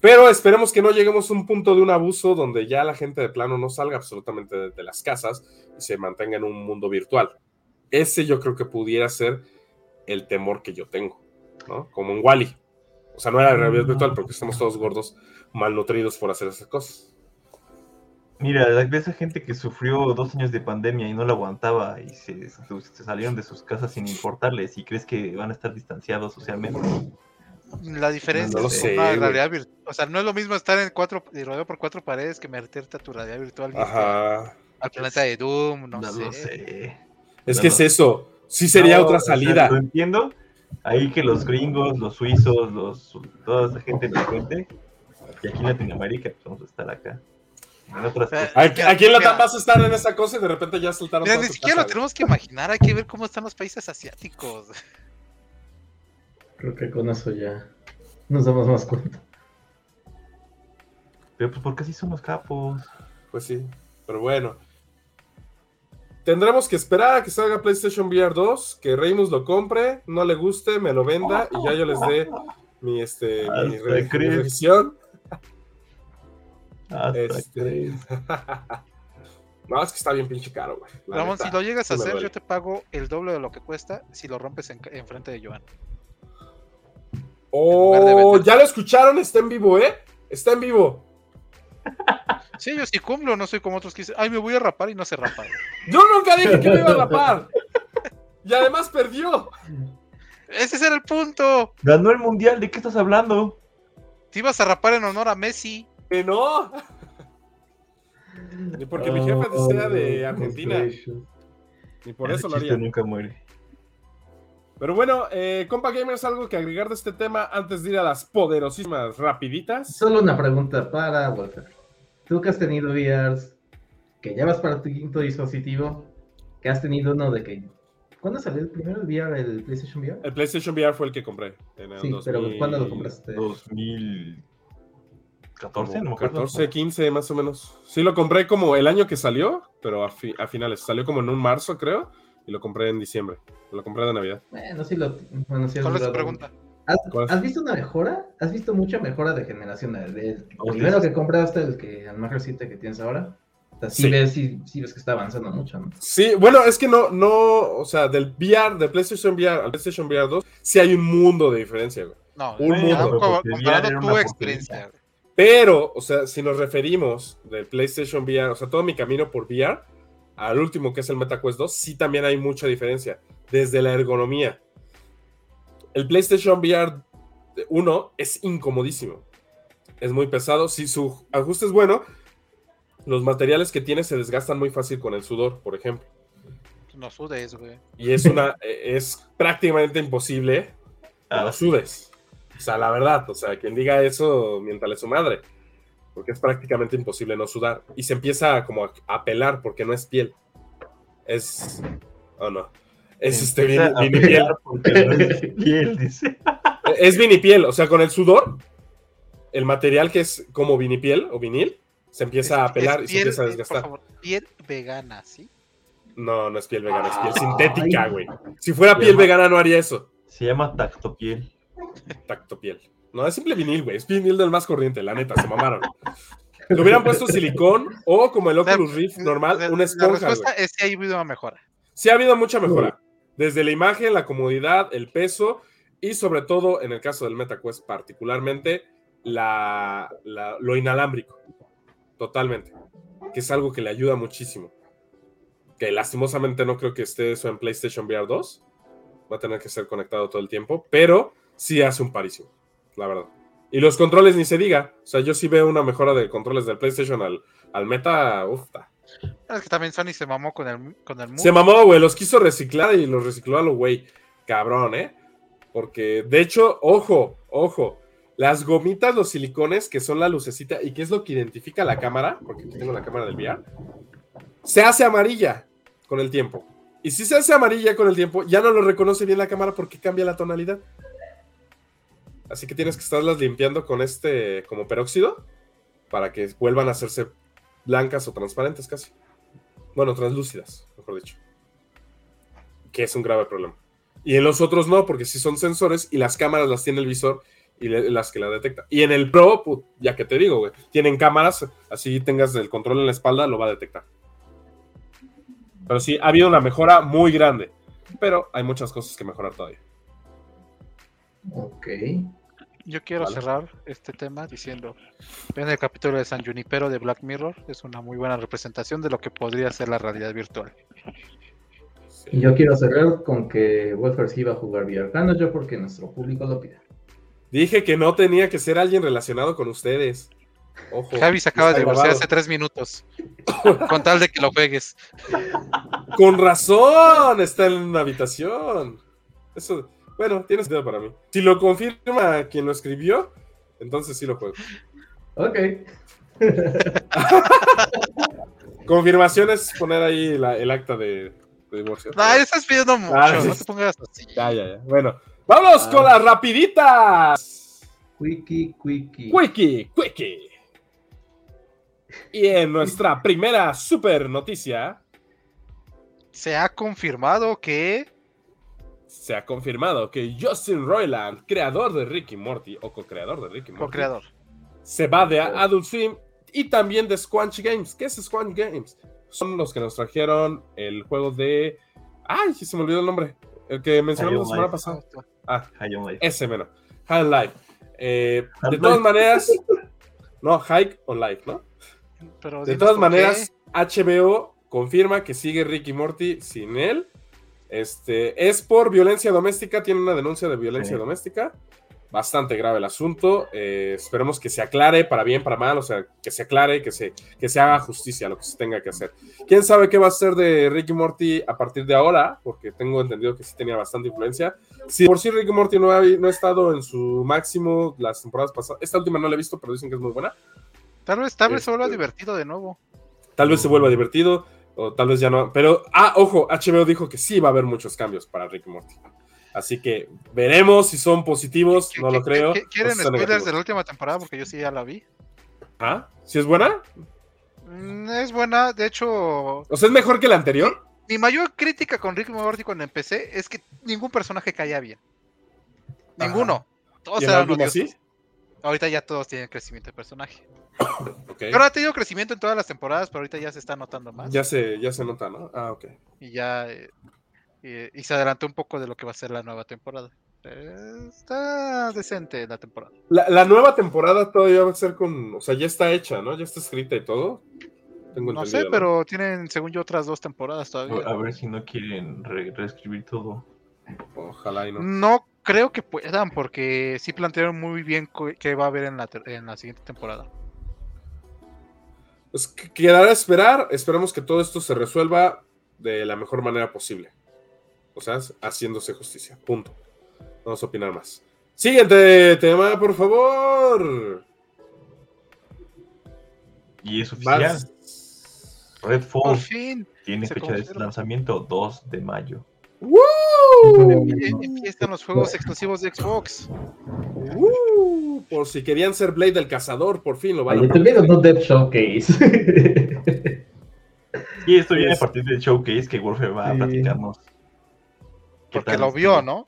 Pero esperemos que no lleguemos a un punto de un abuso donde ya la gente de plano no salga absolutamente de, las casas y se mantenga en un mundo virtual. Ese yo creo que pudiera ser el temor que yo tengo. Como en Wally. O sea, no era realidad virtual porque estamos todos gordos, malnutridos por hacer esas cosas. Mira, de esa gente que sufrió dos años de pandemia y no la aguantaba y se, se salieron de sus casas sin importarles y crees que van a estar distanciados socialmente. La diferencia es realidad virtual. O sea, no es lo mismo estar en cuatro, rodeado por cuatro paredes que meterte a tu realidad virtual. Al planeta de Doom, no, sé. Es que es eso. Sí sería otra salida. lo entiendo. Ahí que los gringos, los suizos, los, toda esa gente gente y aquí en Latinoamérica, pues vamos a estar acá. Aquí, en Latam vas a estar en esa cosa y de repente ya soltaron. ni siquiera lo tenemos que imaginar, hay que ver cómo están los países asiáticos. Creo que con eso ya nos damos más cuenta. Pero pues porque así son los capos. Pues sí, pero bueno. Tendremos que esperar a que salga PlayStation VR 2, que Reimus lo compre, no le guste, me lo venda y ya yo les dé mi, este, mi, revisión. Este... *laughs* no, es que está bien pinche caro, güey. Ramón, si lo llegas a hacer, yo te pago el doble de lo que cuesta si lo rompes en, en frente de Joan. Oh, ya lo escucharon, está en vivo, ¿eh? Está en vivo. *laughs* Sí, yo sí cumplo, no soy como otros que dicen, ay, me voy a rapar y no se rapan. Yo nunca dije que me iba a rapar. Y además perdió. Ese era el punto. Ganó el mundial, ¿de qué estás hablando? Te ibas a rapar en honor a Messi. Que no. *laughs* Ni porque mi jefe sea de Argentina. Ni por eso lo haría. nunca muere. Pero bueno, eh, compa gamers, algo que agregar de este tema antes de ir a las poderosísimas rapiditas. Solo una pregunta para Walter. Tú que has tenido VRs, que ya vas para tu quinto dispositivo, que has tenido uno de que... ¿Cuándo salió el primero el VR, el PlayStation VR? El PlayStation VR fue el que compré. En el sí, pero ¿cuándo lo compraste? 2014, no 14, 15 más o menos. Sí, lo compré como el año que salió, pero a, a finales. Salió como en un marzo, creo y lo compré en diciembre. Lo compré de Navidad. Bueno, sí lo. Bueno, sí ¿Cuál es tu pregunta? ¿Has, visto una mejora? ¿Has visto mucha mejora de generación? Del primero que compraste, el que al más reciente que tienes ahora. O sí, Ves, sí, ves que está avanzando mucho, ¿no? Sí, bueno, es que no, no, o sea, del VR, de PlayStation VR al PlayStation VR 2, sí hay un mundo de diferencia, güey. No, un mundo. Comparado tu experiencia. Pero, o sea, si nos referimos del PlayStation VR, o sea, todo mi camino por VR, al último que es el MetaQuest 2, sí también hay mucha diferencia, desde la ergonomía. El PlayStation VR 1 es incomodísimo. Es muy pesado. Si su ajuste es bueno, los materiales que tiene se desgastan muy fácil con el sudor, por ejemplo. No sudes, güey. Y es una, *laughs* es prácticamente imposible que no sudes. O sea, la verdad, o sea, quien diga eso, mientale su madre. Porque es prácticamente imposible no sudar. Y se empieza como a, pelar porque no es piel. Es. Oh no. Es este vinipiel. es piel, dice. *laughs* Es vinipiel, o sea, con el sudor, el material que es como vinipiel o vinil, se empieza a pelar y se empieza a desgastar. Por favor, piel vegana, ¿sí? No, no es piel vegana, es piel sintética, güey. Si fuera piel vegana no haría eso. Se llama tactopiel. Tactopiel. No, es simple vinil, güey. Es vinil del más corriente, la neta, se mamaron. Le hubieran puesto silicón o como el Oculus Rift normal, una esponja. La respuesta es que ha habido una mejora. Sí ha habido mucha mejora. Desde la imagen, la comodidad, el peso y sobre todo, en el caso del MetaQuest particularmente, la, lo inalámbrico. Totalmente. Que es algo que le ayuda muchísimo. Que lastimosamente no creo que esté eso en PlayStation VR 2. Va a tener que ser conectado todo el tiempo. Pero sí hace un parísimo. La verdad. Y los controles ni se diga. O sea, yo sí veo una mejora de controles del PlayStation al, al Meta. Uf, Es que también Sony se mamó con el, con el Se mamó, güey. Los quiso reciclar y los recicló a lo güey. Cabrón, ¿eh? Porque, de hecho, ojo, ojo. Las gomitas, los silicones, que son la lucecita y que es lo que identifica la cámara, porque aquí tengo la cámara del VR, se hace amarilla con el tiempo. Y si se hace amarilla con el tiempo, ya no lo reconoce bien la cámara porque cambia la tonalidad. Así que tienes que estarlas limpiando con este como peróxido para que vuelvan a hacerse blancas o transparentes casi. Bueno, translúcidas, mejor dicho. Que es un grave problema. Y en los otros no, porque si son sensores y las cámaras las tiene el visor y las que la detecta. Y en el Pro, ya que te digo, güey, tienen cámaras, así tengas el control en la espalda, lo va a detectar. Pero sí, ha habido una mejora muy grande, pero hay muchas cosas que mejorar todavía. Ok. Yo quiero cerrar este tema diciendo, en el capítulo de San Junipero de Black Mirror es una muy buena representación de lo que podría ser la realidad virtual. Y yo quiero cerrar con que Wolfers iba a jugar VR. yo porque nuestro público lo pide. Dije que no tenía que ser alguien relacionado con ustedes. Ojo, Javi se acaba de divorciar hace tres minutos. con tal de que lo juegues. Con razón, está en una habitación. Eso, bueno, tiene sentido para mí. Si lo confirma quien lo escribió, entonces sí lo juego. Ok. *laughs* Confirmación es poner ahí el acta de, divorcio. No, estás pidiendo mucho, ah, no te pongas así. Ya, ya, ya. Bueno, ¡Vamos ah. con las rapiditas! Quickie, quickie. Quickie, quickie. Y en nuestra primera super noticia. Se ha confirmado que. Se ha confirmado que Justin Roiland, creador de Ricky Morty, o co-creador de Ricky Morty. Co-creador. Se va de Adult Swim y también de Squanch Games. ¿Qué es Squanch Games? Son los que nos trajeron el juego de. ¡Ay! Se me olvidó el nombre. El que mencionamos la semana pasada. Ah, ese menos. High Life. Eh, de todas maneras, no, Hike on Life, ¿no? de todas maneras, HBO confirma que sigue Ricky Morty sin él. Este, es por violencia doméstica, tiene una denuncia de violencia doméstica bastante grave el asunto. Eh, esperemos que se aclare para bien, para mal, o sea, que se aclare, que se, que se haga justicia a lo que se tenga que hacer. ¿Quién sabe qué va a ser de Ricky Morty a partir de ahora? Porque tengo entendido que sí tenía bastante influencia. Si por sí Ricky Morty no ha, no ha estado en su máximo las temporadas pasadas, esta última no la he visto, pero dicen que es muy buena. Tal vez, tal vez se vuelva este, divertido de nuevo. Tal vez se vuelva divertido, o tal vez ya no. Pero, ah, ojo, HBO dijo que sí va a haber muchos cambios para Ricky Morty. Así que veremos si son positivos, no lo creo. ¿Quieren spoilers de la última temporada? Porque yo sí ya la vi. ¿Ah? ¿Sí es buena? Mm, es buena, de hecho. ¿O sea, es mejor que la anterior? Mi, mayor crítica con Rick Morty cuando empecé es que ningún personaje caía bien. Ninguno. Todos eran así? Ahorita ya todos tienen crecimiento de personaje. *coughs* Pero ha tenido crecimiento en todas las temporadas, pero ahorita ya se está notando más. Ya se, ya se nota, ¿no? Ah, ok. Y ya. Eh, y, se adelantó un poco de lo que va a ser la nueva temporada. está decente la temporada. La, nueva temporada todavía va a ser con. O sea, ya está hecha, ¿no? Ya está escrita y todo. no sé, pero tienen, según yo, otras dos temporadas todavía. A ver si no quieren reescribir todo. Ojalá y no. No creo que puedan, porque sí plantearon muy bien qué va a haber en la, en la siguiente temporada. Pues quedará a esperar. Esperamos que todo esto se resuelva de la mejor manera posible. O sea, haciéndose justicia. Punto. Vamos a opinar más. Siguiente tema, por favor. Y es oficial. Redfall tiene fecha de lanzamiento 2 de mayo. Empiezan los juegos exclusivos de Xbox. por si querían ser Blade del cazador, por fin lo van a ver. no Dead Showcase. y esto viene a partir del showcase que Wolf va a platicarnos. Porque lo vio, ¿no?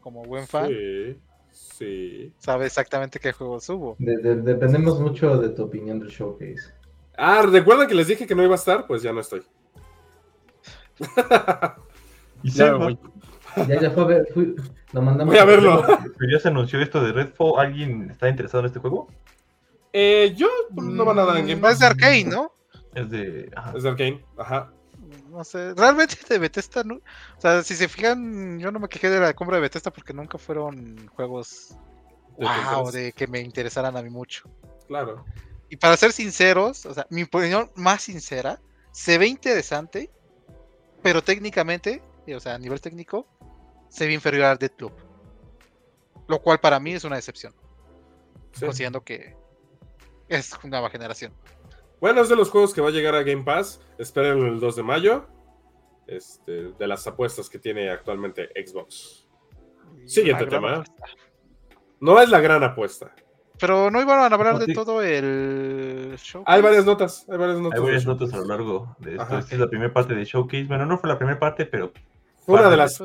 como buen fan. Sí. Sí. Sabe exactamente qué juegos hubo. dependemos mucho de tu opinión del showcase. Ah, ¿recuerdan que les dije que no iba a estar? Pues ya no estoy. *laughs* y ya, voy. Ya, ya fue a ver, lo mandamos voy a verlo. ya se anunció esto de Redfall. ¿Alguien está interesado en este juego? Eh, yo no va nada en Game Pass. Es de Arkane, ¿no? Es de. Es de Arkane, ajá. No sé, realmente de Bethesda, ¿no? o sea, si se fijan, yo no me quejé de la compra de Bethesda porque nunca fueron juegos wow, de que me interesaran a mí mucho. Claro. Y para ser sinceros, o sea, mi opinión más sincera, se ve interesante, pero técnicamente, o sea, a nivel técnico, se ve inferior al Deadloop. Lo cual para mí es una decepción. Considerando que es una nueva generación. Bueno, es de los juegos que va a llegar a Game Pass. Esperen el 2 de mayo. Este, de las apuestas que tiene actualmente Xbox. Siguiente tema. No es la gran apuesta. Pero no iban a hablar de todo el showcase. Hay varias notas. Hay varias notas, hay varias notas a lo largo de esto. Esta es la primera parte de showcase. Bueno, no fue la primera parte, pero. Una de las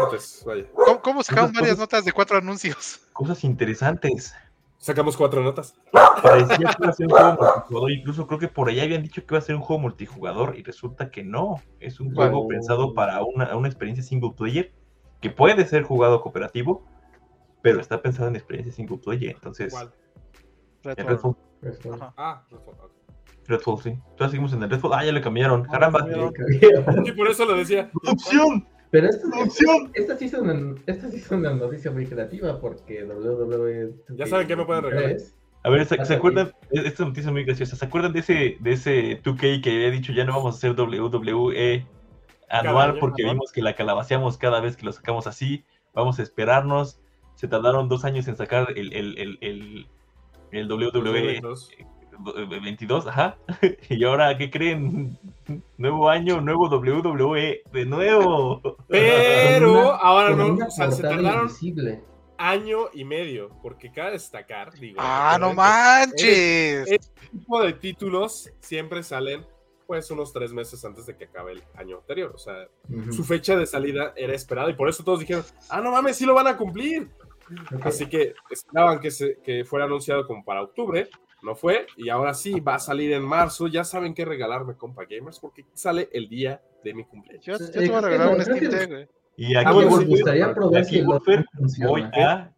partes. Vaya. ¿Cómo, cómo sacaron varias notas de cuatro anuncios? Cosas interesantes. Sacamos cuatro notas. Parecía que iba a ser un juego multijugador. Incluso creo que por allá habían dicho que iba a ser un juego multijugador. Y resulta que no. Es un juego pensado para una, una experiencia single player. Que puede ser jugado cooperativo pero está pensado en experiencia single player, entonces... ¿Cuál? Redfall. Redfall. Ah, Redfall. Redfall, sí. Entonces seguimos en el Redfall. Ah, ya le cambiaron. Ah, Caramba. Y por eso lo decía. ¡Opción! Pero esta, esta, esta, sí es una, esta sí es una noticia muy creativa porque WWE... Ya saben que me pueden regalar. A ver, ¿se, ¿se acuerdan? Esta noticia es muy graciosa. ¿Se acuerdan de ese, de ese 2K que había dicho ya no vamos a hacer WWE anual porque vimos que la calabaceamos cada vez que lo sacamos así? Vamos a esperarnos se tardaron dos años en sacar el, el, el, el, el WWE 22, ajá. *laughs* Y ahora, ¿qué creen? Nuevo año, nuevo WWE, de nuevo. Pero ahora no, o sea, se tardaron año y medio, porque cabe destacar, digo. Ah, no manches. Este tipo de títulos siempre salen pues unos tres meses antes de que acabe el año anterior. O sea, su fecha de salida era esperada y por eso todos dijeron, ah, no mames, sí lo van a cumplir. Así que esperaban que, se, que fuera anunciado como para octubre, no fue, y ahora sí va a salir en marzo. Ya saben qué regalarme, compa gamers, porque sale el día de mi cumpleaños. Yo, te voy a regalar un Steam Y aquí, me gustaría probar si voy a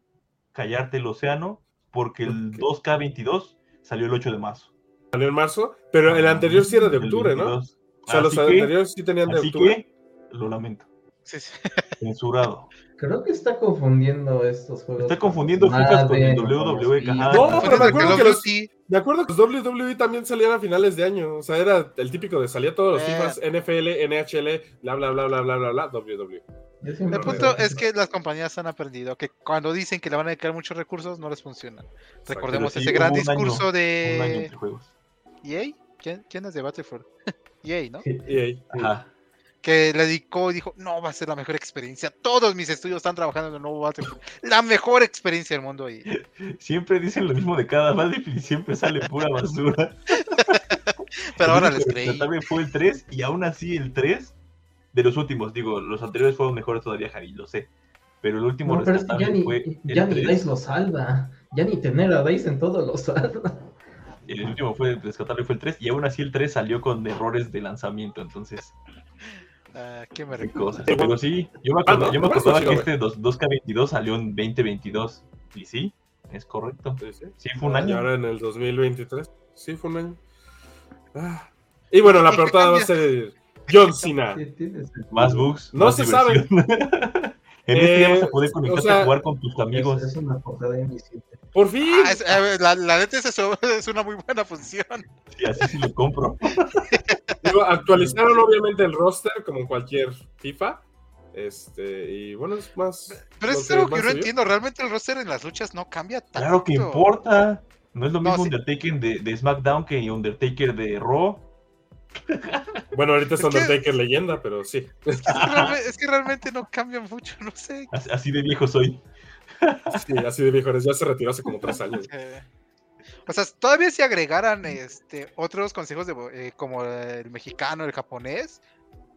callarte el océano, porque el 2K22 salió el 8 de marzo. Salió en marzo, pero el anterior sí era de octubre, ¿no? O sea, los anteriores sí tenían de octubre. Que, lo lamento. Censurado. Creo que está confundiendo estos juegos. Está confundiendo FIFA con el WWE. No, pero me acuerdo, que los, me acuerdo que los WWE también salían a finales de año. O sea, era el típico de salía todos los eh. FIFAs, NFL, NHL, bla, bla, bla, bla, bla, bla, bla, WWE. El punto es que las compañías han aprendido que cuando dicen que le van a dedicar muchos recursos, no les funcionan. Recordemos ese gran discurso de. ¿EA? ¿Quién, ¿Quién es de Battlefield? *laughs* EA, ¿no? EA. Ajá que le dedicó y dijo, no, va a ser la mejor experiencia. Todos mis estudios están trabajando en el nuevo Battlefield. La mejor experiencia del mundo. Y... Siempre dicen lo mismo de cada Battlefield y siempre sale pura basura. *laughs* Pero ahora les creí. También fue el 3 y aún así el 3 de los últimos, digo, los anteriores fueron mejores todavía, Javi, lo sé. Pero el último no, pero es que ya ni, fue ya ni Dice lo salva. Ya ni tener a Dice en todo lo salva. El último fue rescatable fue el 3 y aún así el 3 salió con errores de lanzamiento, entonces Uh, ¿Qué me recuerda? Pero sí, yo me, acordaba, yo me acordaba que este 2, k 22 salió en 2022. Y sí, es correcto. Sí, fue un año. Y ahora en el 2023. Sí, fue un año. Ah. Y bueno, la portada va a ser John Cena. Más bugs. No se sabe. *laughs* En este día vas a poder conectarte a jugar con tus amigos. Es, una portada invisible. Por fin. Ah, la, la, neta es, eso, *laughs* es una muy buena función. Sí, así sí lo compro. Digo, actualizaron obviamente el roster como cualquier FIFA. Este, y bueno, es más. Pero eso es algo que no entiendo. Realmente el roster en las luchas no cambia tanto. Claro que importa. No es lo mismo Undertaker de, de, SmackDown que Undertaker de Raw. *laughs* Bueno, ahorita es, Undertaker leyenda, pero sí. Es que, realmente, no cambia mucho, no sé. Así, de viejo soy. Sí, así de viejo eres. Ya se retiró hace como tres años. *laughs* o sea, todavía si agregaran este otros consejos de, eh, como el mexicano, el japonés,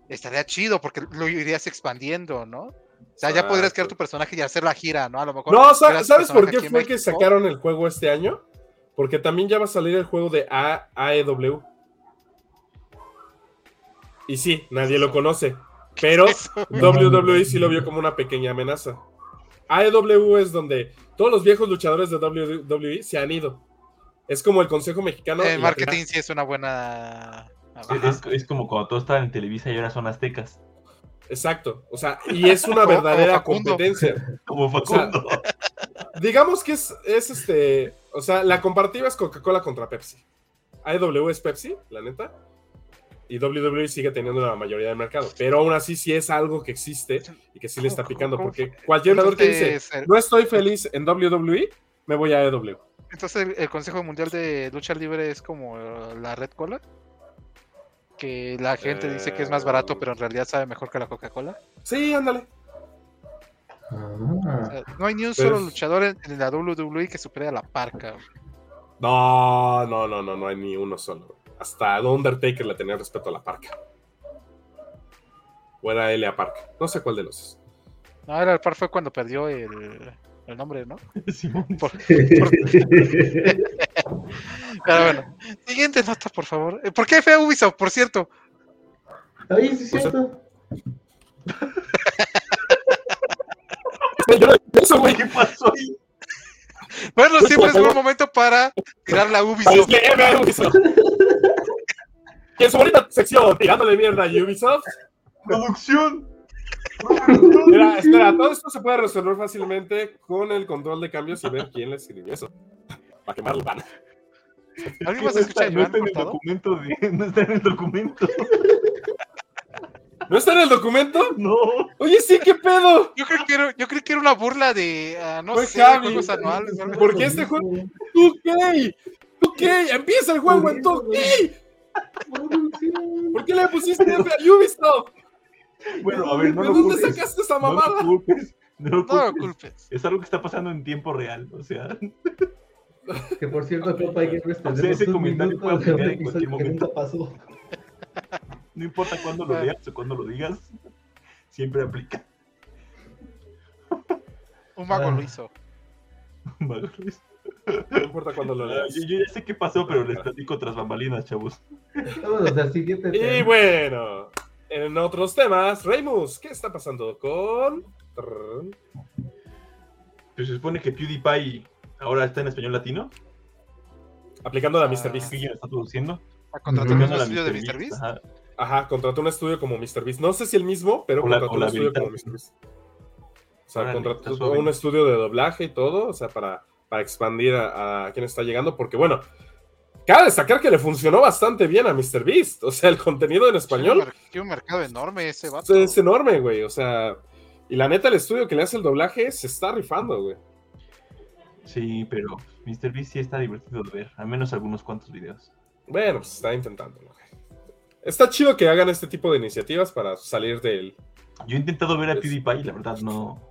estaría chido porque lo irías expandiendo, ¿no? O sea, ya podrías crear tu personaje y hacer la gira, ¿no? A lo mejor. No, ¿sabes por qué fue que sacaron el juego este año? Porque también ya va a salir el juego de AEW. Y sí, nadie lo conoce. Pero WWE sí lo vio como una pequeña amenaza. AEW es donde todos los viejos luchadores de WWE se han ido. Es como el Consejo Mexicano. El marketing sí es una buena. Es, como cuando todos estaban en Televisa y ahora son aztecas. Exacto. O sea, y es una *laughs* verdadera competencia. *laughs* Como Facundo. digamos que es, es este. O sea, la comparativa es Coca-Cola contra Pepsi. AEW es Pepsi, la neta y WWE sigue teniendo la mayoría del mercado. Pero aún así sí es algo que existe y que sí le está picando. Porque cualquier jugador que dice, no estoy feliz en WWE, me voy a AEW. Entonces el, Consejo Mundial de Lucha Libre es como la Red Cola. Que la gente dice que es más barato, pero en realidad sabe mejor que la Coca-Cola. Sí, ándale. no hay ni un solo luchador en, la WWE que supere a la parca. No, no, no, no, no hay ni uno solo hasta Undertaker le tenía respeto a la parca. O era L.A. Park. No sé cuál de los. No, era el Park fue cuando perdió el, el nombre, ¿no? *laughs* Sí. *laughs* Pero bueno, siguiente nota, por favor. Eh, ¿Por qué fue Ubisoft, por cierto? Ahí sí es cierto. Eso, güey, ¿qué pasó ahí? Bueno, siempre es buen momento para tirar la Ubisoft. Ubisoft. Y en su bonita sección, tirándole mierda a Ubisoft. Producción. Mira, espera, todo esto se puede resolver fácilmente con el control de cambios y ver quién le escribió eso. Para quemar la pana. ¿Alguien más escucha no está en el documento de, no está en el documento. ¿No está en el documento? No. Oye, sí, ¿qué pedo? Yo creo que era, yo creo que era una burla de, uh, no pues sé, juegos anuales. ¿Por qué este juego? ¿Tú qué? ¿Tú qué? Empieza el juego en tú qué. ¿Por qué le pusiste F a Ubisoft? Bueno, a ver, no ¿De dónde sacaste esa mamada? No lo culpes. No lo culpes. No lo culpes. Es algo que está pasando en tiempo real, o sea. Que por cierto, Copa Gamers o sea, ese comentario puede cambiar en cualquier momento. pasó. No importa cuándo lo leas o cuándo lo digas, siempre aplica. Un mago lo hizo. Un mago lo hizo. No importa cuándo lo leas. Yo, yo, ya sé qué pasó, pero les platico tras bambalinas, chavos. Vámonos al siguiente tema. Y bueno, en otros temas, Reymus, ¿qué está pasando con...? Pues se supone que PewDiePie ahora está en español latino. Aplicando la MrBeast. ¿Quién está produciendo? ¿Contrató un estudio de MrBeast? Ajá. Ajá, contrató un estudio como MrBeast. No sé si el mismo, pero o contrató un estudio como MrBeast. O sea, Órale, contrató un estudio de doblaje y todo, o sea, para, para expandir a, a quién está llegando, porque bueno, cabe destacar que le funcionó bastante bien a MrBeast. O sea, el contenido en español Tiene un mercado enorme ese vato. es, es enorme, güey. O sea, y la neta, el estudio que le hace el doblaje se está rifando, güey. Sí, pero MrBeast sí está divertido de ver, al menos algunos cuantos videos. Bueno, pues está intentando, güey. Está chido que hagan este tipo de iniciativas para salir del. Yo he intentado ver a PewDiePie y la verdad no.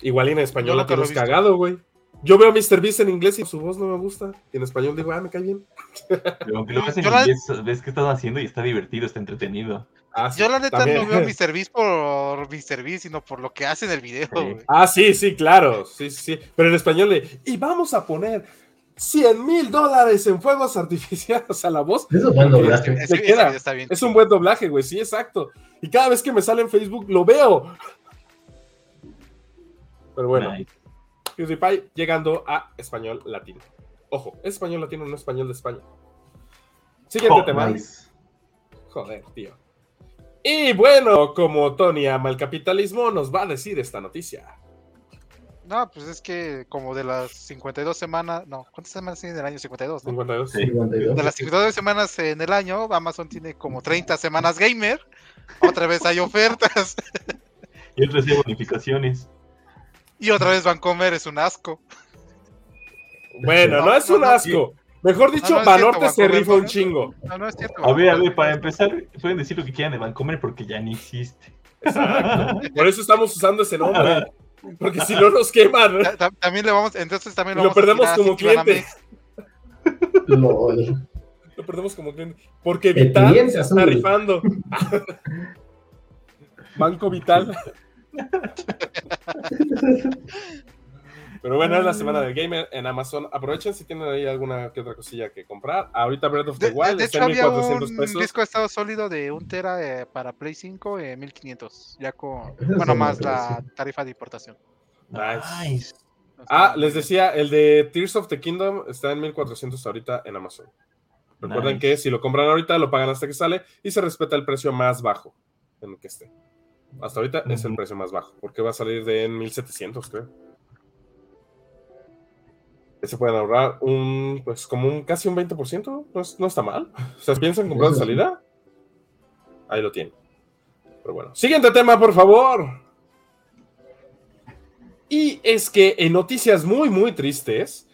Igual y en español la visto. cagado, güey. Yo veo a MrBeast en inglés y su voz no me gusta. Y en español digo, ah, me cae bien. *laughs* Pero aunque lo ves en Yo la- inglés, ves qué están haciendo y está divertido, está entretenido. Ah, sí, Yo la neta también. no veo MrBeast por MrBeast, sino por lo que hace en el video. Sí. güey. Ah, sí, sí, claro. Sí, sí, sí. Pero en español de. Y vamos a poner 100 mil dólares en fuegos artificiales a la voz. Eso es buen Porque doblaje. Video está bien Es un buen doblaje, güey. Sí, exacto. Y cada vez que me sale en Facebook lo veo. Pero bueno, Nice. PewDiePie llegando a español latino. Ojo, es español latino, no español de España. Siguiente Oh, tema. Nice. Joder, tío. Y bueno, como Tony ama el capitalismo, nos va a decir esta noticia. No, pues es que como de las 52 semanas, no, ¿cuántas semanas tiene en el año? 52, ¿no? 52. Sí. 52. De las 52 semanas en el año, Amazon tiene como 30 semanas gamer. Otra vez hay ofertas. *laughs* Y otras de bonificaciones. Y otra vez Vancomer es un asco. Bueno, no, No, es no, un no, asco. Mejor dicho, no Banorte cierto, se rifa un ¿no? chingo. No, no es cierto. A ver, a ver, para empezar, pueden decir lo que quieran de Vancomer porque ya ni existe. Por eso estamos usando ese nombre. Porque si no nos queman, Ta- ta- También le vamos, entonces también lo lo, vamos a perdemos como cliente. LOL. Lo perdemos como cliente. Porque Vital se está rifando. *laughs* Banco Vital. Pero bueno, es la semana del gamer en Amazon. Aprovechen si tienen ahí alguna que otra cosilla que comprar. Ahorita Breath of the De, de- Wild de está hecho, en había 1400 un pesos. disco de estado sólido de un tera eh, para Play 5 en 1500. Ya con, *laughs* bueno, más la tarifa de importación. Nice. Nice. Ah, les decía, el de Tears of the Kingdom está en 1400 ahorita en Amazon. Recuerden Nice. que si lo compran ahorita, lo pagan hasta que sale y se respeta el precio más bajo en el que esté. Hasta ahorita es el precio más bajo, porque va a salir de en 1700, creo. Se pueden ahorrar un, pues como un casi un 20%, no, es- no está mal. O sea, ¿piensan comprar de salida? Ahí lo tienen. Pero bueno, siguiente tema, por favor. Y es que en noticias muy, muy tristes,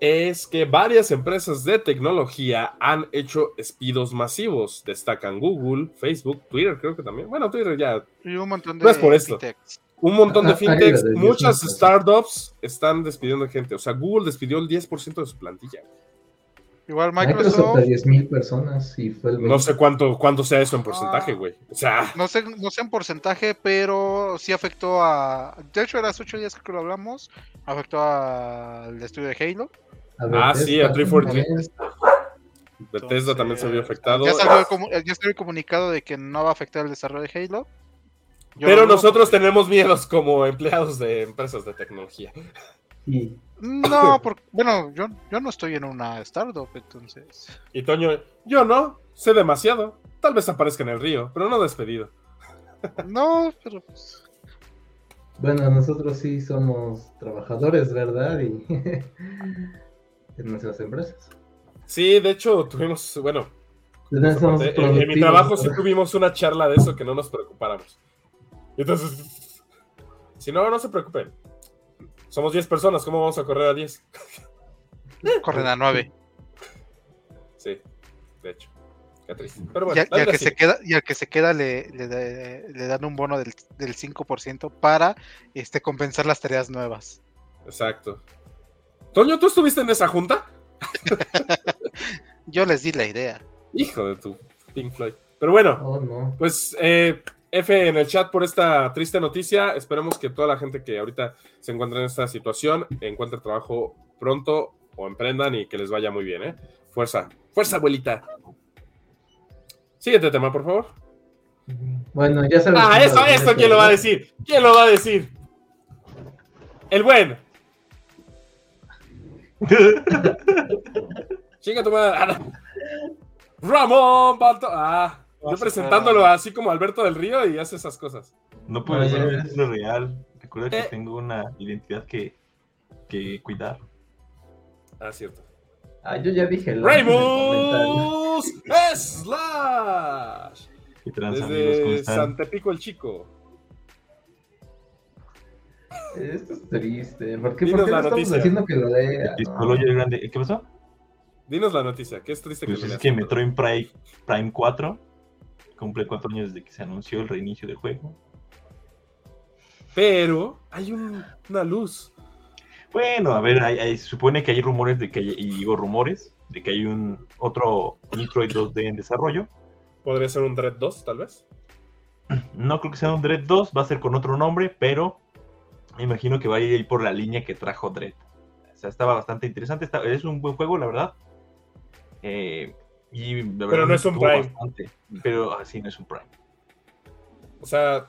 es que varias empresas de tecnología han hecho despidos masivos. Destacan Google, Facebook, Twitter, creo que también. Bueno, Twitter ya. Y un montón de No es por esto. fintechs. Un montón de Ah, fintechs, muchas 10 startups están despidiendo gente. O sea, Google despidió el 10% de su plantilla. Igual Microsoft Microsoft, a 10.000 personas y fue el No sé cuánto, cuánto sea eso en Ah. porcentaje, güey. O sea, no sé, no sé en porcentaje, pero sí afectó a. De hecho, era hace 8 días que lo hablamos. Afectó al estudio de Halo. Ah, sí, a 343. también. Bethesda también se vio Entonces, afectado. Ya salió, el ya salió el comunicado de que no va a afectar el desarrollo de Halo. Yo Pero nosotros tenemos miedos como empleados de empresas de tecnología. No, porque, bueno, yo, yo no estoy en una startup, entonces. Y Toño, yo no, sé demasiado. Tal vez aparezca en el río, pero no despedido. No, pero pues, bueno, nosotros sí somos trabajadores, ¿verdad? Y *laughs* en nuestras empresas. Sí, de hecho, tuvimos, bueno, somos en, en mi trabajo sí tuvimos una charla de eso que no nos preocupáramos. Y entonces, *laughs* si no, no se preocupen. Somos 10 personas, ¿cómo vamos a correr a 10? *laughs* corren a 9. Sí, de hecho. Qué triste. Pero bueno, y, al- que se queda, y al que se queda le, le, le dan un bono del, del 5% para este, compensar las tareas nuevas. Exacto. Toño, ¿tú estuviste en esa junta? *laughs* Yo les di la idea. Hijo de tu Pink Floyd. Pero bueno, Oh, no. Pues eh, F en el chat por esta triste noticia. Esperemos que toda la gente que ahorita se encuentra en esta situación encuentre trabajo pronto o emprendan y que les vaya muy bien, ¿eh? Fuerza, fuerza, abuelita. Siguiente tema, por favor. Bueno, ya sabes. Ah, eso, esto, ¿quién lo va a decir? ¿Quién lo va a decir? El buen. *laughs* Chinga tu madre. Ramón Balto. Ah, yo presentándolo así como Alberto del Río y hace esas cosas. No puedo ser lo real. Recuerda que Eh. tengo una identidad que, que cuidar. Ah, cierto. Ah, yo ya dije. Raymus Slash. ¿Qué trans, Desde? Santepico el Chico. Esto es triste. ¿Por qué, Dinos ¿por qué la estamos noticia. haciendo que lo lea? El No. Grande. ¿Qué pasó? Dinos la noticia, que es triste Pues que lo es leas. que Metroid Prime, Prime 4 cumple cuatro años desde que se anunció el reinicio del juego. Pero hay un- una luz. Bueno, a ver, hay- hay- se supone que hay rumores de que hay, y digo rumores, de que hay un otro Metroid 2D en desarrollo. Podría ser un Dread 2, tal vez. No creo que sea un Dread 2, va a ser con otro nombre, pero me imagino que va a ir por la línea que trajo Dread. O sea, estaba bastante interesante, está- es un buen juego, la verdad. Eh, y la verdad no me es un Prime. bastante, pero así no es un Prime. O sea,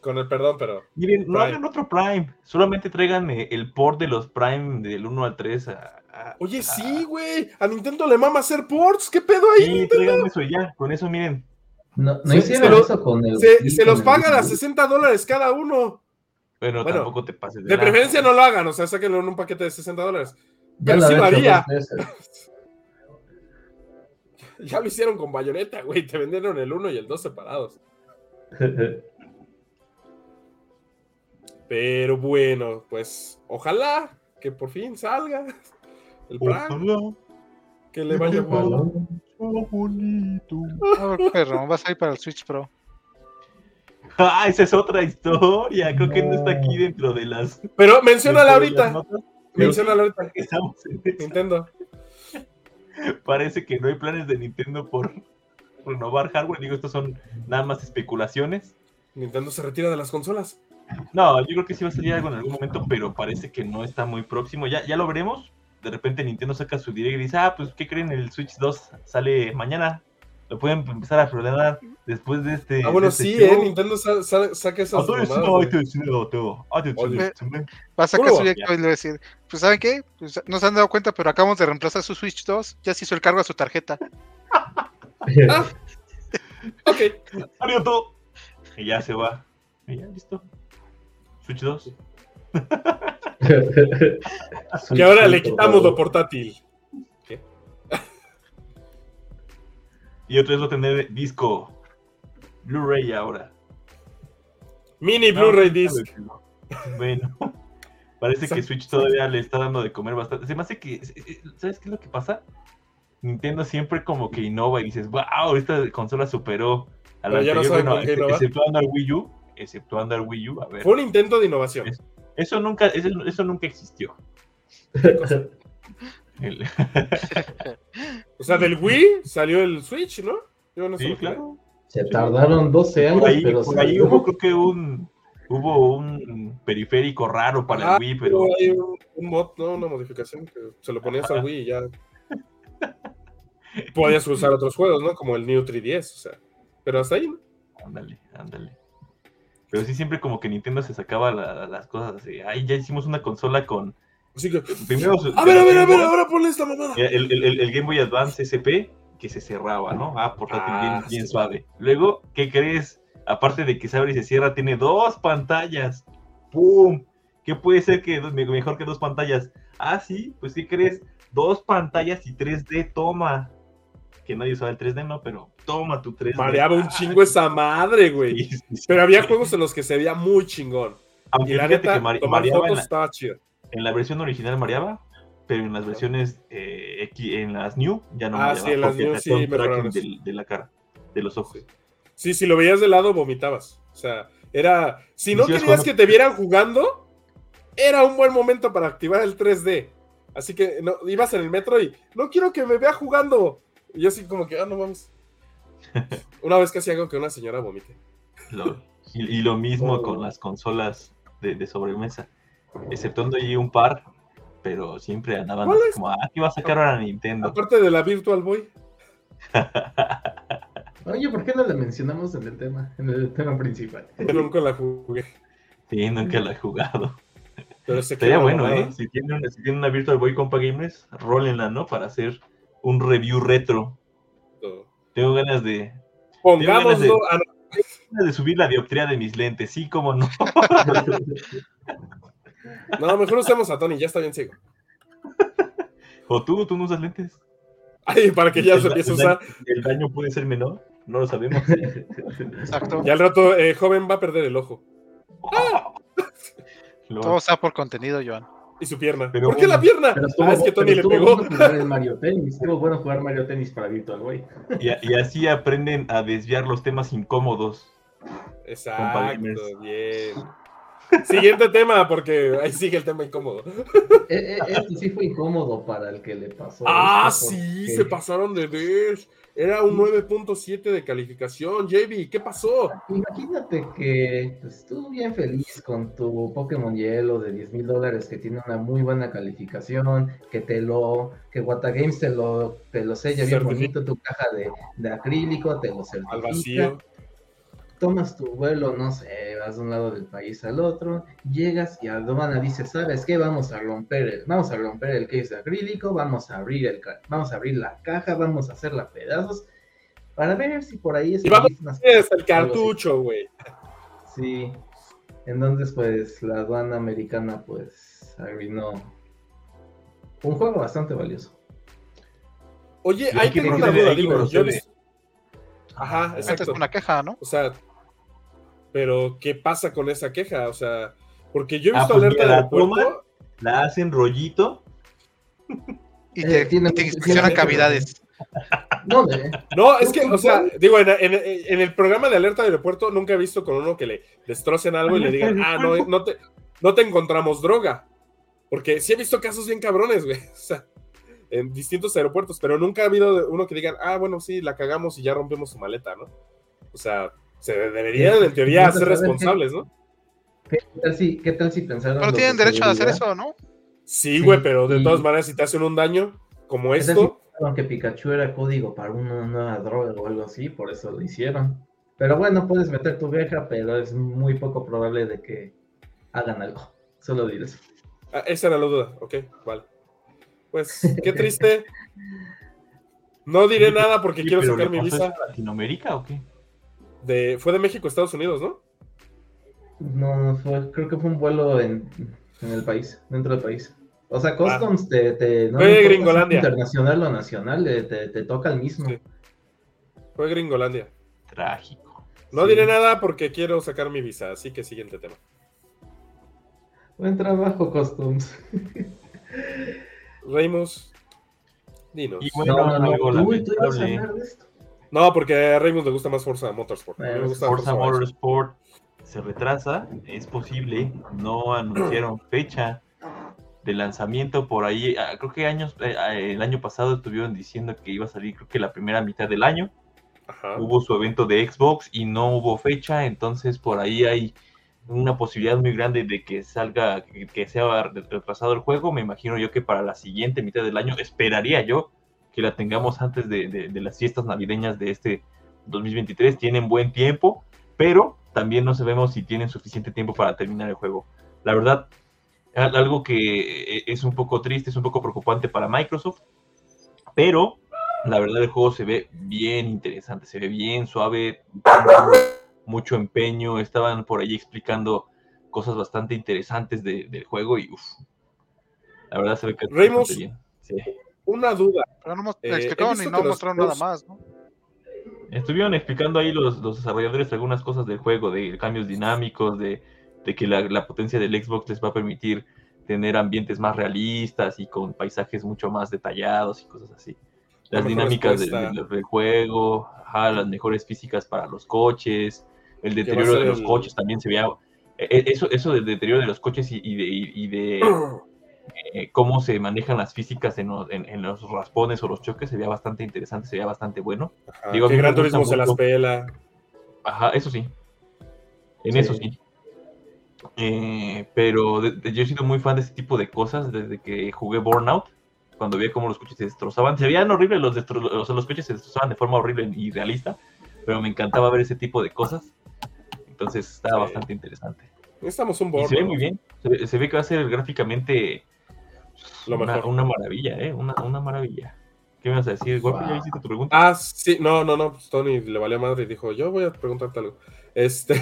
con el perdón, pero. Miren, no hagan otro Prime, solamente traigan eh, el port de los Prime del 1 al 3 a... a- Oye, a- sí, güey. A Nintendo le mama hacer ports. ¿Qué pedo ahí? Sí, traigan eso y ya, con eso miren. No, no hicieron eso con el. Se, los pagan a 60 dólares cada uno. Bueno, tampoco te pases de. De preferencia no lo hagan, o sea, sáquenlo en un paquete de 60 dólares. Pero sí varía. *laughs* *laughs* ya lo hicieron con bayoneta, güey. Te vendieron el 1 y el 2 separados. *laughs* Pero bueno, pues ojalá que por fin salga el plan. Que le vaya bonito. Ah, perro, vas a ir para el Switch Pro. *laughs* Ah, esa es otra historia. Creo que no está aquí dentro de las. Pero menciónala ahorita. Menciónala ahorita. Estamos en Nintendo. *laughs* Parece que no hay planes de Nintendo por renovar hardware. Digo, estos son nada más especulaciones. Nintendo se retira de las consolas. No, yo creo que sí va a salir algo en algún momento, pero parece que no está muy próximo. Ya, ya lo veremos. De repente Nintendo saca su direct y dice, ah, pues, ¿qué creen? El Switch 2 sale mañana. Lo pueden empezar a programar después de este. Ah, bueno, este sí, eh, Nintendo saca esas. Va a sacar su directo y le va a decir, pues, ¿saben qué? Pues, no se han dado cuenta, pero acabamos de reemplazar su Switch 2. Ya se hizo el cargo a su tarjeta. *laughs* ah, ok. Y ya se va. Y ya, listo. Switch 2. *laughs* y ahora le quitamos lo portátil. ¿Qué? y otra vez va a tener disco. Blu-ray ahora. Mini Blu-ray disc. Bueno. *laughs* Parece que Switch todavía le está dando de comer bastante. Se me hace que. ¿Sabes qué es lo que pasa? Nintendo siempre como que innova y dices, wow, esta consola superó a la anterior, bueno, exceptuando al Wii U, exceptuando al Wii U, a ver. Fue un intento de innovación. Eso, nunca, eso, nunca existió. *laughs* o sea, del Wii salió el Switch, ¿no? sí, claro. Se tardaron 12 años, ahí, pero por ahí hubo creo que un hubo un periférico raro para el ah, Wii, pero hay un, mod, ¿no? Una modificación que se lo ponías al Wii y ya podías usar otros juegos, ¿no? Como el New 3DS, o sea. Pero hasta ahí, ¿no? Ándale, ándale. Pero sí, siempre como que Nintendo se sacaba las cosas así. Ay, ya hicimos una consola con. Así que. Primero, a ver, a ver, a ver, ahora ponle esta mamada. El, el, el, Game Boy Advance SP que se cerraba, ¿no? Ah, portátil ah, bien, bien suave. Luego, ¿qué crees? Aparte de que se abre y se cierra, tiene dos pantallas. ¡Pum! ¿Qué puede ser que mejor que dos pantallas? Ah, sí, pues ¿qué crees? Dos pantallas y 3D, toma que nadie usaba el 3D, ¿no? Pero toma tu 3D. Mareaba un chingo esa madre, güey. Pero había juegos en los que se veía muy chingón. Aunque y la neta, que mareaba en la, estaba chido. En la versión original mareaba, pero en las versiones eh, en las New ya no ah. Sí, en las New sí, de, de, la cara, de los ojos. Sí, si lo veías de lado vomitabas. O sea, era... Si no querías que te vieran jugando, era un buen momento para activar el 3D. Así que no, ibas en el metro y no quiero que me vea jugando. Y yo así como que, ah, no mames. *laughs* Una vez casi hago que una señora vomite. y, lo mismo oh. *laughs* con las consolas de, sobremesa. Exceptuando allí un par, pero siempre andaban como, ah, ¿qué va a sacar ahora Nintendo? Aparte de la Virtual Boy. *laughs* Oye, ¿por qué no la mencionamos en el tema, en el tema principal? Yo nunca la jugué. Sí, nunca la he jugado. Pero Sería bueno, ¿eh? Si tienen, si una Virtual Boy Compa Gamers, rólenla, ¿no? Para hacer un review retro. Tengo ganas de. Pongámoslo de, subir la dioptría de mis lentes, sí, como no. *laughs* *laughs* no, mejor usemos a Tony, ya está bien ciego. *laughs* O tú, tú no usas lentes. Ay, para que ya se empiece a usar. El daño puede ser menor, no lo sabemos. Exacto. Y al rato, eh, joven va a perder el ojo. Todo está por contenido, Joan. Y su pierna. ¿Por qué la pierna? ah, es que Tony le pegó. Bueno jugar *laughs* Mario Tennis. Estuvo bueno jugar Mario Tennis para Virtual Boy. Y, y, así aprenden a desviar los temas incómodos. Exacto, bien. Siguiente tema, porque ahí sigue el tema incómodo. Eh, eh, este sí fue incómodo para el que le pasó. Ah, sí, se pasaron de ver. Era un 9.7 de calificación. JB, ¿qué pasó? Imagínate que pues, estuvo bien feliz con tu Pokémon Hielo de 10 mil dólares que tiene una muy buena calificación, que te lo, que Watagames te lo, te lo sella bien bonito tu caja de, de acrílico, te lo certifica. Al vacío tomas tu vuelo, no sé, vas de un lado del país al otro, llegas y aduana dice, ¿sabes qué? Vamos a romper el, vamos a romper el case de acrílico, vamos a abrir el, vamos a abrir la caja, vamos a hacerla pedazos. para ver si por ahí es. Y vamos es el cartucho, güey. Sí. Entonces, pues, la aduana americana, pues, arruinó un juego bastante valioso. Oye, hay que una duda, digo, yo Ajá, exacto. Es una queja, ¿no? O sea, pero ¿qué pasa con esa queja? O sea, porque yo he visto ah, pues alerta de aeropuerto. La hacen rollito. Y te, eh, tiene, cavidades. No, no, es que, o sea, digo, en, el programa de alerta de aeropuerto nunca he visto con uno que le destrocen algo y le digan, ah, no, no te, no te encontramos droga. Porque sí he visto casos bien cabrones, güey. *laughs* O sea, en distintos aeropuertos, pero nunca ha habido uno que digan, ah, bueno, sí, la cagamos y ya rompemos su maleta, ¿no? O sea, se deberían, en teoría, ser responsables, ¿no? ¿Qué tal si, qué tal si pensaron? Pero tienen derecho a hacer eso, ¿no? Sí, güey, pero de todas maneras, si te hacen un daño como esto. Aunque Pikachu era código para una nueva droga o algo así, por eso lo hicieron. Pero bueno, puedes meter tu vieja, pero es muy poco probable de que hagan algo. Solo diré Ah, esa era la duda, ok, vale. Pues qué triste. *laughs* No diré nada porque quiero sacar mi visa. ¿Latinoamérica o qué? De, fue de México a Estados Unidos, ¿no? No, fue, creo que fue un vuelo en, en el país, dentro del país. O sea, Customs ah. te, te, no Fue Gringolandia. internacional o nacional, te, te, toca el mismo. Fue Gringolandia. Trágico. No diré nada porque quiero sacar mi visa, así que siguiente tema. Buen trabajo, Customs. Reimus, dinos. no, no, no, a porque a Reimus le gusta más Forza Motorsport. Forza, Motorsport se retrasa, es posible, no anunciaron *clears throat* fecha de lanzamiento por ahí, ah, creo que años, eh, ah, el año pasado estuvieron diciendo que iba a salir creo que la primera mitad del año, hubo su evento de Xbox y no hubo fecha, entonces por ahí hay una posibilidad muy grande de que salga, que, sea retrasado el juego. Me imagino yo que para la siguiente mitad del año, esperaría yo que la tengamos antes de, las fiestas navideñas de este 2023. Tienen buen tiempo, pero también no sabemos si tienen suficiente tiempo para terminar el juego. La verdad, algo que es un poco triste, es un poco preocupante para Microsoft, pero la verdad el juego se ve bien interesante, se ve bien suave mucho empeño, estaban por ahí explicando cosas bastante interesantes del juego y uff, la verdad se ve que Reimos, bien. Una duda. Pero no eh, explicaron y no mostraron nada más, ¿no? Estuvieron explicando ahí los, desarrolladores algunas cosas del juego, de cambios dinámicos, de, que la, potencia del Xbox les va a permitir tener ambientes más realistas y con paisajes mucho más detallados y cosas así. Las dinámicas del juego, las mejores físicas para los coches, el deterioro de los coches también se veía. E, e, eso, eso del deterioro de los coches y, de, *clears throat* eh, cómo se manejan las físicas en los, en, los, raspones o los choques se veía bastante interesante, se veía bastante bueno. Digo, que Gran Turismo se las pela. Ajá, eso sí. En eso sí. Eh, pero yo he sido muy fan de este tipo de cosas desde que jugué Burnout. Cuando vi cómo los coches se destrozaban. Se veían horribles, los, los coches se destrozaban de forma horrible y realista. Pero me encantaba ver ese tipo de cosas. Entonces está bastante interesante. Estamos un board. Se ve muy bien. Se ve, que va a ser gráficamente Lo una, una, maravilla, ¿eh? Una, una maravilla. ¿Qué me vas a decir? Wow. ¿Ya hiciste tu pregunta? Ah, sí, no, no, no. Pues Tony le valió madre y dijo: Yo voy a preguntarte algo. Este.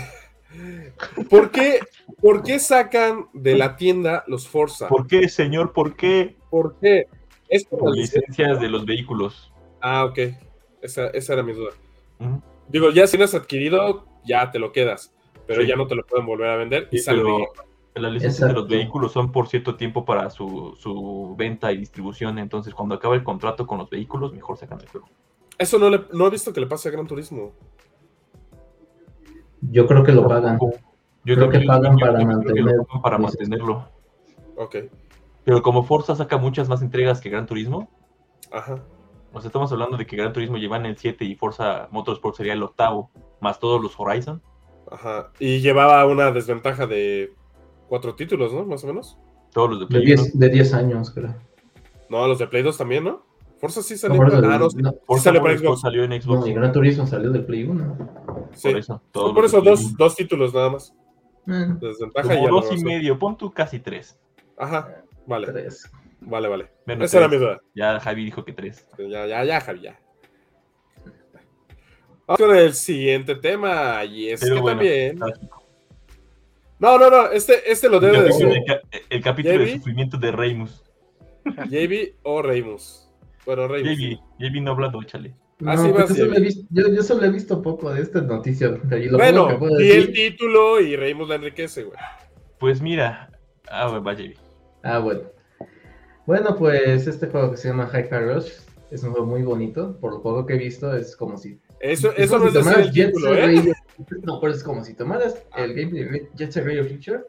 *laughs* ¿Por qué, ¿Por qué sacan de la tienda los Forza? ¿Por qué, señor? ¿Por qué? ¿Por qué? Es por licencias de los vehículos. Ah, ok. Esa, esa era mi duda. Digo, ya si no has adquirido, ya te lo quedas, pero ya no te lo pueden volver a vender y sale Las licencias de los vehículos son por cierto tiempo para su, venta y distribución, entonces cuando acaba el contrato con los vehículos, mejor sacan el juego. Eso no, le, no he visto que le pase a Gran Turismo. Yo creo que lo pagan. Yo creo que pagan para, para mantenerlo. Ok. Pero como Forza saca muchas más entregas que Gran Turismo. Ajá. O sea, estamos hablando de que Gran Turismo lleva en el 7 y Forza Motorsport sería el octavo, más todos los Horizon. Ajá. Y llevaba una desventaja de cuatro títulos, ¿no? Más o menos. Todos los de Play de 10, de 10 años, creo. No, los de Play 2 también, ¿no? Forza sí salió. No, ah, no, no, Forza salió para Xbox. Salió en Xbox. No, y Gran Turismo salió del Play 1. Sí. Por eso, por eso dos, dos, títulos nada más. Eh. Desventaja y dos y medio, pon tú casi tres. Ajá, vale. Tres. Vale, vale. Esa era mi duda. Ya Javi dijo que tres. Ya, ya, ya, Javi, ya. Vamos con el siguiente tema. Y es que también. No, no, no. Este, este lo debe decir. El, capítulo de sufrimiento de Reimus. JB o Reimus. Bueno, Reimus. JB, JB no hablando, chale. Así va, yo, yo, solo he visto poco de esta noticia. bueno, y el título y Reimus la enriquece, güey. Pues mira. Ah, bueno, va JB. Ah, bueno. Bueno, pues este juego que se llama High Rush es un juego muy bonito. Por lo poco que he visto, es como si. Eso, eso no es decir el título, ¿eh? No, pero es como si tomaras el gameplay de Jet Set Radio Future,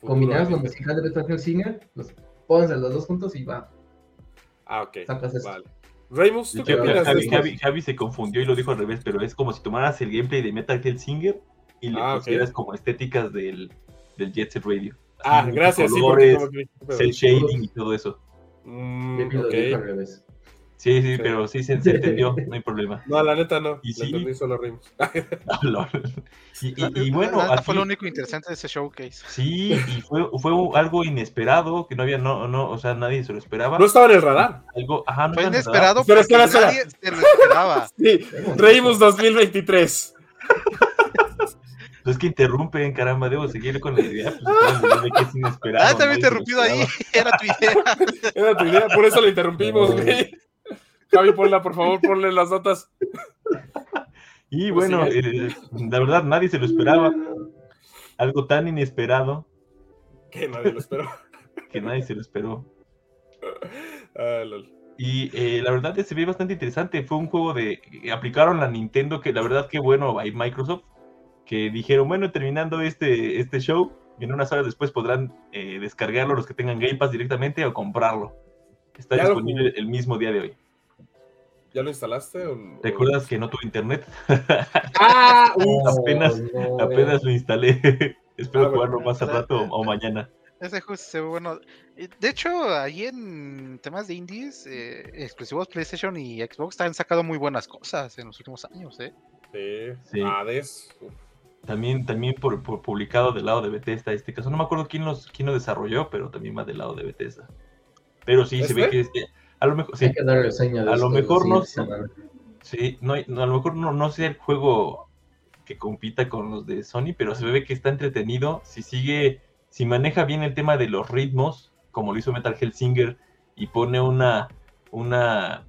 combinaras la musical de Beto Singer, los pones los dos juntos y va. Ah, ok. Vale. Raymus, ¿tú qué opinas Javi, Javi, Javi, se confundió y lo dijo al revés, pero es como si tomaras el gameplay de Metal Gear Singer y le ah, pusieras como estéticas del, del Jet Set Radio. ah, gracias, colores, sí, porque shading y todo eso. Mm, okay. al revés. Sí, sí, pero sí se, entendió, *laughs* no hay problema. No, la neta no. Y sí. solo rimos. *laughs* y, bueno. fue lo único interesante de ese showcase. Sí, y fue, fue algo inesperado, que no había, no, no, o sea, nadie se lo esperaba. No estaba en el radar. Algo, ajá, no fue inesperado, pero es que nadie se lo esperaba. *laughs* sí, reímos 2023. Es que interrumpen, caramba, debo seguir con la idea. Pues, de que es inesperado. Ah, también interrumpido ahí. Era tu idea. Era tu idea, por eso lo interrumpimos, güey. Javi, ponla, por favor, ponle las notas. Y pues bueno, eh, la verdad, nadie se lo esperaba. Algo tan inesperado. Que nadie lo esperó. que nadie se lo esperó. Ah, y eh, la verdad se ve bastante interesante. Fue un juego de. Aplicaron la Nintendo, que la verdad que bueno, hay Microsoft, que dijeron, bueno, terminando este, este show, en unas horas después podrán eh, descargarlo los que tengan Game Pass directamente o comprarlo. Está disponible el mismo día de hoy. ¿Ya lo instalaste? O, ¿Recuerdas que no tuve internet? *laughs* ¡Ah! *laughs* apenas, apenas lo instalé. *laughs* Espero ah, jugarlo más al rato o, mañana. Ese juego se bueno. De hecho, ahí en temas de indies, eh, exclusivos PlayStation y Xbox han sacado muy buenas cosas en los últimos años, ¿eh? Sí, sí. Hades. También, también por, publicado del lado de Bethesda este caso. No me acuerdo quién, los, quién lo desarrolló, pero también va del lado de Bethesda. Pero sí, se ve que este, a lo mejor, sí. a lo mejor no, sí, no, a lo mejor no, no sea el juego que compita con los de Sony, pero se ve que está entretenido. Si sigue, si maneja bien el tema de los ritmos, como lo hizo Metal Singer, y pone una, una,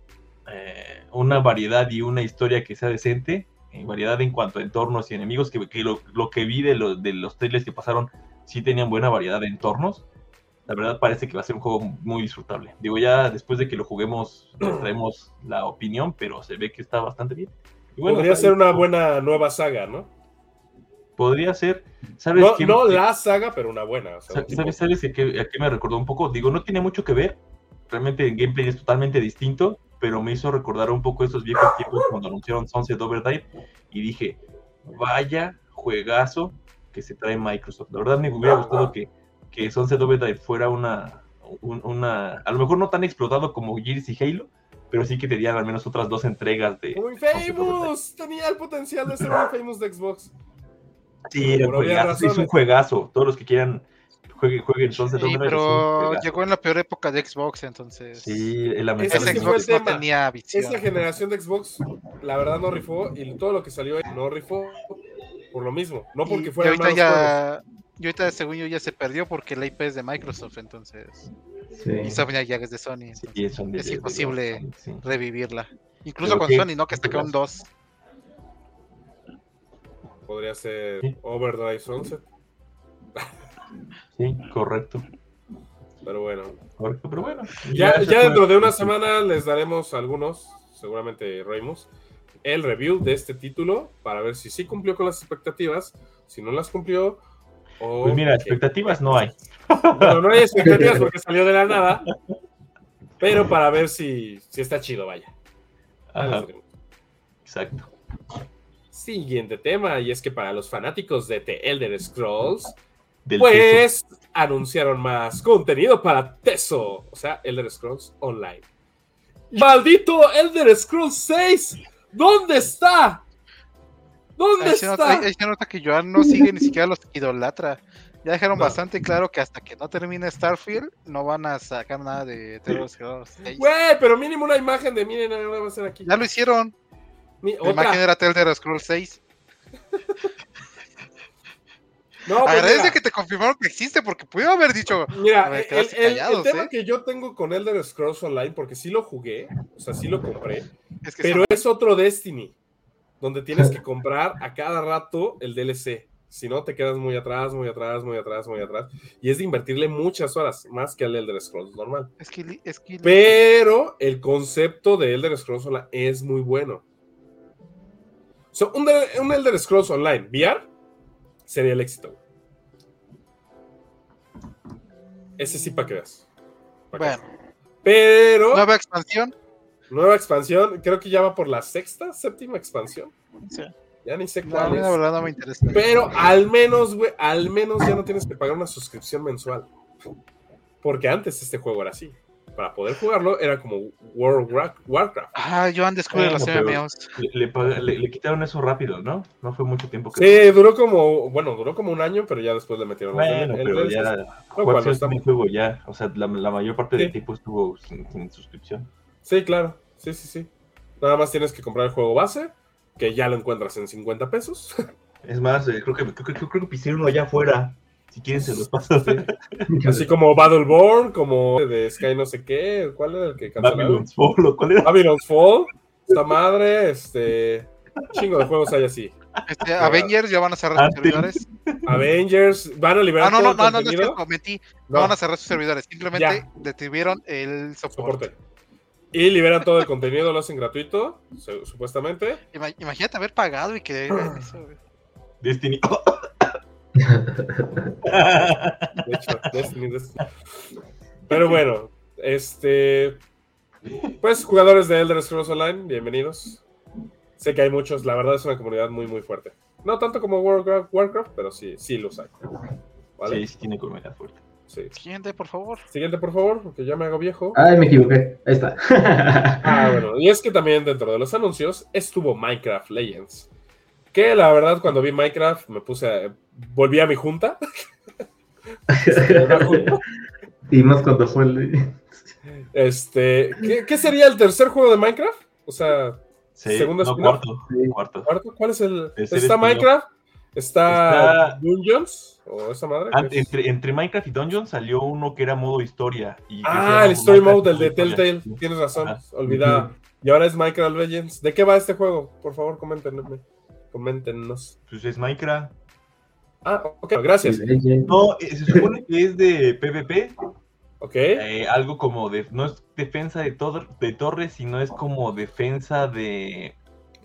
eh, una variedad y una historia que sea decente, en eh, variedad en cuanto a entornos y enemigos, que, lo, lo, que vi de, los de los trailers que pasaron, sí tenían buena variedad de entornos la verdad parece que va a ser un juego muy disfrutable. Digo, ya después de que lo juguemos, *clears throat* traemos la opinión, pero se ve que está bastante bien. Podría ser una buena nueva saga, ¿no? Podría ser. ¿sabes no, no la saga, pero una buena. ¿Sabes, ¿Sabes a qué, me recordó un poco? Digo, no tiene mucho que ver. Realmente el gameplay es totalmente distinto, pero me hizo recordar un poco esos viejos tiempos cuando anunciaron Sunset Overdrive y dije, vaya juegazo que se trae Microsoft. La verdad me hubiera gustado que que Sunset Overdrive fuera una, una, a lo mejor no tan explotado como Gears y Halo, pero sí que tenían al menos otras dos entregas de... Muy famous, tenía el potencial de ser muy famous de Xbox. Sí, es un juegazo, todos los que quieran jueguen, jueguen Sunset sí, pero llegó en la peor época de Xbox, entonces. Sí, el Xbox no tenía visión. Esta generación de Xbox, la verdad no rifó y todo lo que salió no rifó por lo mismo, no porque fuera ahorita ya, y ahorita, según yo, ya se perdió porque la IP es de Microsoft, entonces. Sí. Y Sony ya es de Sony. es imposible revivirla. Incluso con Sony, ¿no? Que está con dos. Podría ser Overdrive Sunset. Sí, correcto. Pero bueno. Correcto, pero bueno. Ya, ya dentro de una semana les daremos algunos, seguramente Ramos, el review de este título para ver si sí cumplió con las expectativas. Si no las cumplió, pues mira, expectativas no hay. Bueno, no hay expectativas porque *laughs* salió de la nada, pero para ver si, si está chido, vaya. Exacto. Siguiente tema, y es que para los fanáticos de The Elder Scrolls, pues anunciaron más contenido para Teso, o sea, Elder Scrolls Online. ¡Maldito Elder Scrolls 6! ¿Dónde está? ¿Dónde ahí está? ahí se nota que Joan no sigue ni siquiera los idolatra. Ya dejaron bastante claro que hasta que no termine Starfield no van a sacar nada de Terror Güey, pero mínimo una imagen de miren, nada va a ser aquí. Ya lo hicieron. Mi, La imagen era Elder Scrolls 6. No, pues Agradece que te confirmaron que existe, porque pude haber dicho. Mira, el, tema ¿eh? que yo tengo con Elder Scrolls Online, porque sí lo jugué, o sea, sí lo compré, pero es otro Destiny, donde tienes que comprar a cada rato el DLC. Si no, te quedas muy atrás, muy atrás, muy atrás, muy atrás. Y es de invertirle muchas horas, más que al Elder Scrolls normal. Pero el concepto de Elder Scrolls Online es muy bueno. un, un Elder Scrolls Online VR sería el éxito. Ese sí para que veas. bueno. Pero. Nueva expansión. Nueva expansión. Creo que ya va por la sexta, séptima expansión. Sí. Ya ni sé cuál no, es. La verdad no me interesa. Pero al menos, güey, al menos ya no tienes que pagar una suscripción mensual. Porque antes este juego era así para poder jugarlo era como World of Warcraft. Ah, yo han descubierto los MMOs. Le, le, quitaron eso rápido, ¿no? No fue mucho tiempo. Que sí, duró como, bueno, duró como un año, pero ya después le metieron bueno, pero ya, no, juego ya, o sea, la, mayor parte del tiempo estuvo sin, suscripción. Sí, claro, sí, sí, sí. Nada más tienes que comprar el juego base, que ya lo encuentras en 50 pesos. *laughs* Es más, eh, creo, que, creo, creo, creo que uno allá afuera. Si quieren se los paso. *laughs* Así como Battleborn, como de Sky no sé qué. ¿Cuál era el que cancelaron? Babylon's Fall. ¿Cuál era? Babylon's Fall. Esta madre, este... Chingo de juegos hay así. Este, Avengers ya van a cerrar sus servidores. Avengers van a liberar ah, no, no, no, no, no, cometí. No. van a cerrar sus servidores. Simplemente detuvieron el soporte. Y liberan todo el contenido, lo hacen gratuito, supuestamente. Imagínate haber pagado y que *clears throat* eso, Destiny. De hecho, Pero bueno, este. Pues jugadores de Elder Scrolls Online, bienvenidos. Sé que hay muchos, la verdad es una comunidad muy, muy fuerte. No tanto como Warcraft, Warcraft pero sí, sí los hay. Sí, sí tiene comunidad fuerte. Siguiente, por favor. Siguiente, por favor, porque ya me hago viejo. Ay, me equivoqué. Ahí está. ah, bueno. Y es que también dentro de los anuncios estuvo Minecraft Legends. Que la verdad, cuando vi Minecraft, me puse a, volví a mi junta. *laughs* y más cuando fue el. Este, ¿qué, sería el tercer juego de Minecraft? O sea, segundo no, cuarto, cuarto. ¿Cuál es el? ¿Está Minecraft? ¿Está, Dungeons? ¿O esa madre? entre, entre, Minecraft y Dungeons salió uno que era modo historia. ah, el Story Mode, el de Telltale. Tienes razón, olvidaba. Y ahora es Minecraft Legends. ¿De qué va este juego? Por favor, coméntenme. Coméntenos. Pues es Minecraft. Ah, ok, gracias. No, eh, se supone que es de PvP. Ok. Eh, algo como de. No es defensa de, todo, de torres, sino es como defensa de,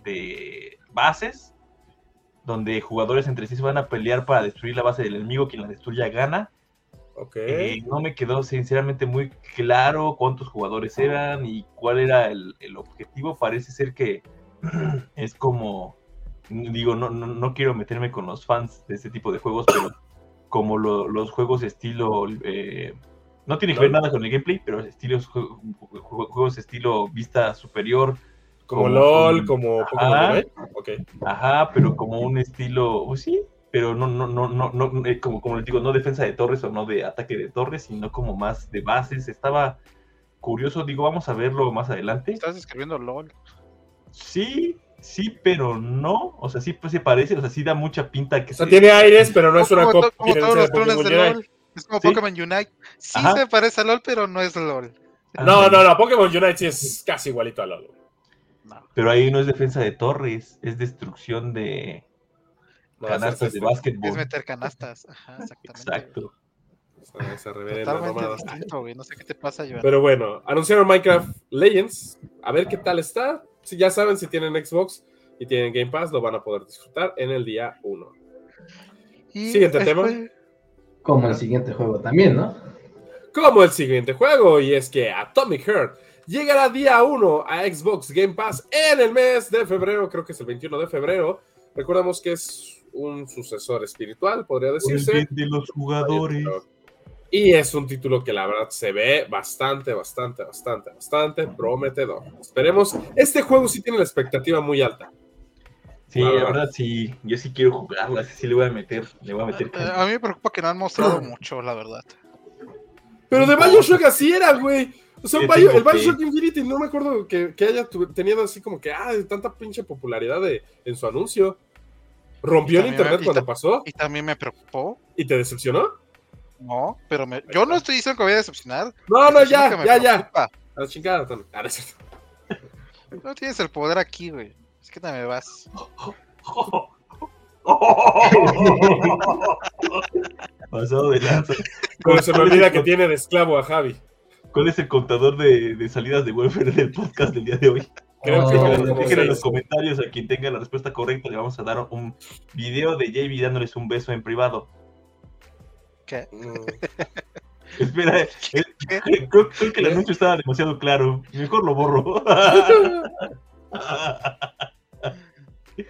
de bases. Donde jugadores entre sí se van a pelear para destruir la base del enemigo. Quien la destruya gana. Ok. Eh, no me quedó sinceramente muy claro cuántos jugadores eran y cuál era el objetivo. Parece ser que *clears throat* es como digo, no, no, no, quiero meterme con los fans de este tipo de juegos, pero como los juegos estilo... Eh, no tiene que ver nada con el gameplay, pero estilos, juegos estilo vista superior. Como, LOL, como ajá, Ajá, pero como un estilo, pues sí, pero no, no, no, no, no eh, como, como les digo, no defensa de torres o no de ataque de torres, sino como más de bases. Estaba curioso, digo, vamos a verlo más adelante. ¿Estás escribiendo LOL? Sí, sí, pero no. O sea, sí pues, se parece, o sea, sí da mucha pinta que O sea, tiene aires, pero no es una copia. Como todos los clones de LOL. Es como Pokémon Unite. Sí se parece a LOL, pero no es LOL. No, no, no, Pokémon Unite sí es casi igualito a LOL. Pero ahí no es defensa de torres, es destrucción de canastas de básquetbol. Es meter canastas, ajá, exactamente. Exacto. Esa Totalmente distinto, güey. No sé qué te pasa, Joan. Pero bueno, anunciaron Minecraft Legends. A ver qué tal está si ya saben, si tienen Xbox y tienen Game Pass, lo van a poder disfrutar en el día 1. Siguiente tema. Como el siguiente juego también, ¿no? Como el siguiente juego, y es que Atomic Heart llegará día 1 a Xbox Game Pass en el mes de febrero, creo que es el 21 de febrero. Recordamos que es un sucesor espiritual, podría decirse. de los jugadores. Y es un título que la verdad se ve bastante, bastante, bastante, bastante prometedor. Esperemos. Este juego sí tiene la expectativa muy alta. Sí, la verdad sí, yo sí quiero jugarlo, así sí le voy a meter, le voy a meter. A, mí me preocupa que no han mostrado *clears throat* mucho, la verdad. Pero de Bioshock así era, güey. O sea, el Bioshock Infinity, no me acuerdo que, haya tenido así como que, ah, tanta pinche popularidad de, en su anuncio. Rompió el internet cuando pasó. Y también me preocupó. ¿Y te decepcionó? No, pero me, yo no estoy diciendo que voy a decepcionar. No, no, ya, ya, ya. A la chingada, ah, *laughs* no, tienes el poder aquí, güey. Es que te me vas. Pasado de lanza. *laughs* Como se me olvida que tiene de esclavo a Javi. ¿Cuál es el contador de, de salidas de welfare del podcast del día de hoy? Creo que dejen en los comentarios a quien tenga la respuesta correcta. Le vamos a dar un video de JB dándoles un beso en privado. *laughs* ¿Qué? Espera, eh, creo, que el anuncio estaba demasiado claro. Mejor lo borro. *laughs*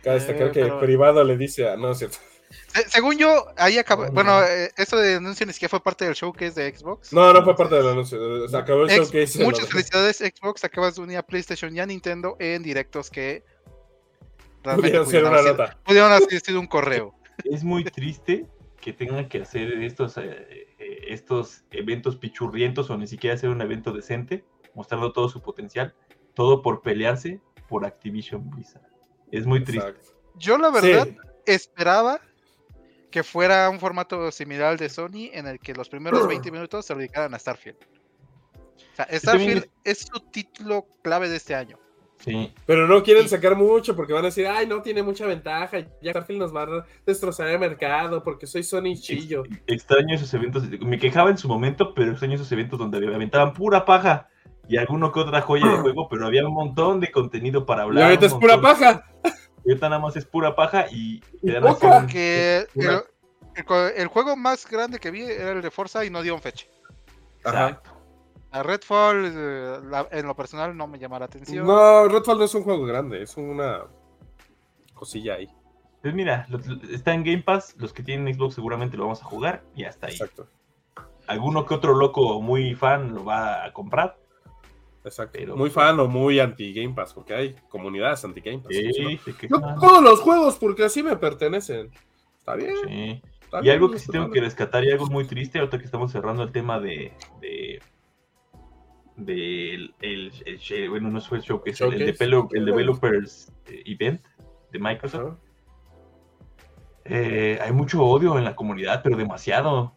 Cabe destacar que privado le dice a. No, es cierto. Según yo, ahí acabó. Bueno, eh, esto de anuncio ni siquiera fue parte del showcase de Xbox. No, no fue parte del anuncio. Se acabó el showcase. Muchas felicidades, Xbox. Acabas de unir a PlayStation y a Nintendo en directos que. Pudieron ser una nota. Pudieron haber sido un correo. Es muy triste que tengan que hacer estos, eh, eh, estos eventos pichurrientos o ni siquiera hacer un evento decente, mostrando todo su potencial, todo por pelearse por Activision Blizzard. Es muy triste. Yo la verdad esperaba que fuera un formato similar al de Sony en el que los primeros 20 *clears throat* minutos se dedicaran a Starfield. O sea, Starfield es su título clave de este año. Sí. Pero no quieren sacar mucho porque van a decir, ay, no tiene mucha ventaja, ya Starfield nos va a destrozar el mercado porque soy Sony chillo. Extraño esos eventos, me quejaba en su momento, pero extraño esos eventos donde aventaban pura paja y alguno que otra joya de *clears throat* juego, pero había un montón de contenido para hablar. Y ahorita es pura paja. Ahorita nada más es pura paja y... que el, juego más grande que vi era el de Forza y no dio un fecha. Ajá. A Redfall, eh, en lo personal, no me llama la atención. No, Redfall no es un juego grande, es una cosilla ahí. Pues mira, está en Game Pass, los que tienen Xbox seguramente lo vamos a jugar y hasta ahí. Exacto. Alguno que otro loco muy fan lo va a comprar. Exacto. muy fan o muy anti Game Pass, porque hay comunidades anti Game Pass. Sí, todos los juegos porque así me pertenecen. Está bien. Sí. y algo que sí tengo que rescatar y algo muy triste, ahorita que estamos cerrando el tema de, del el, bueno, no fue el show, que es el, el, Developers eh, Event de Microsoft. Eh, hay mucho odio en la comunidad, pero demasiado.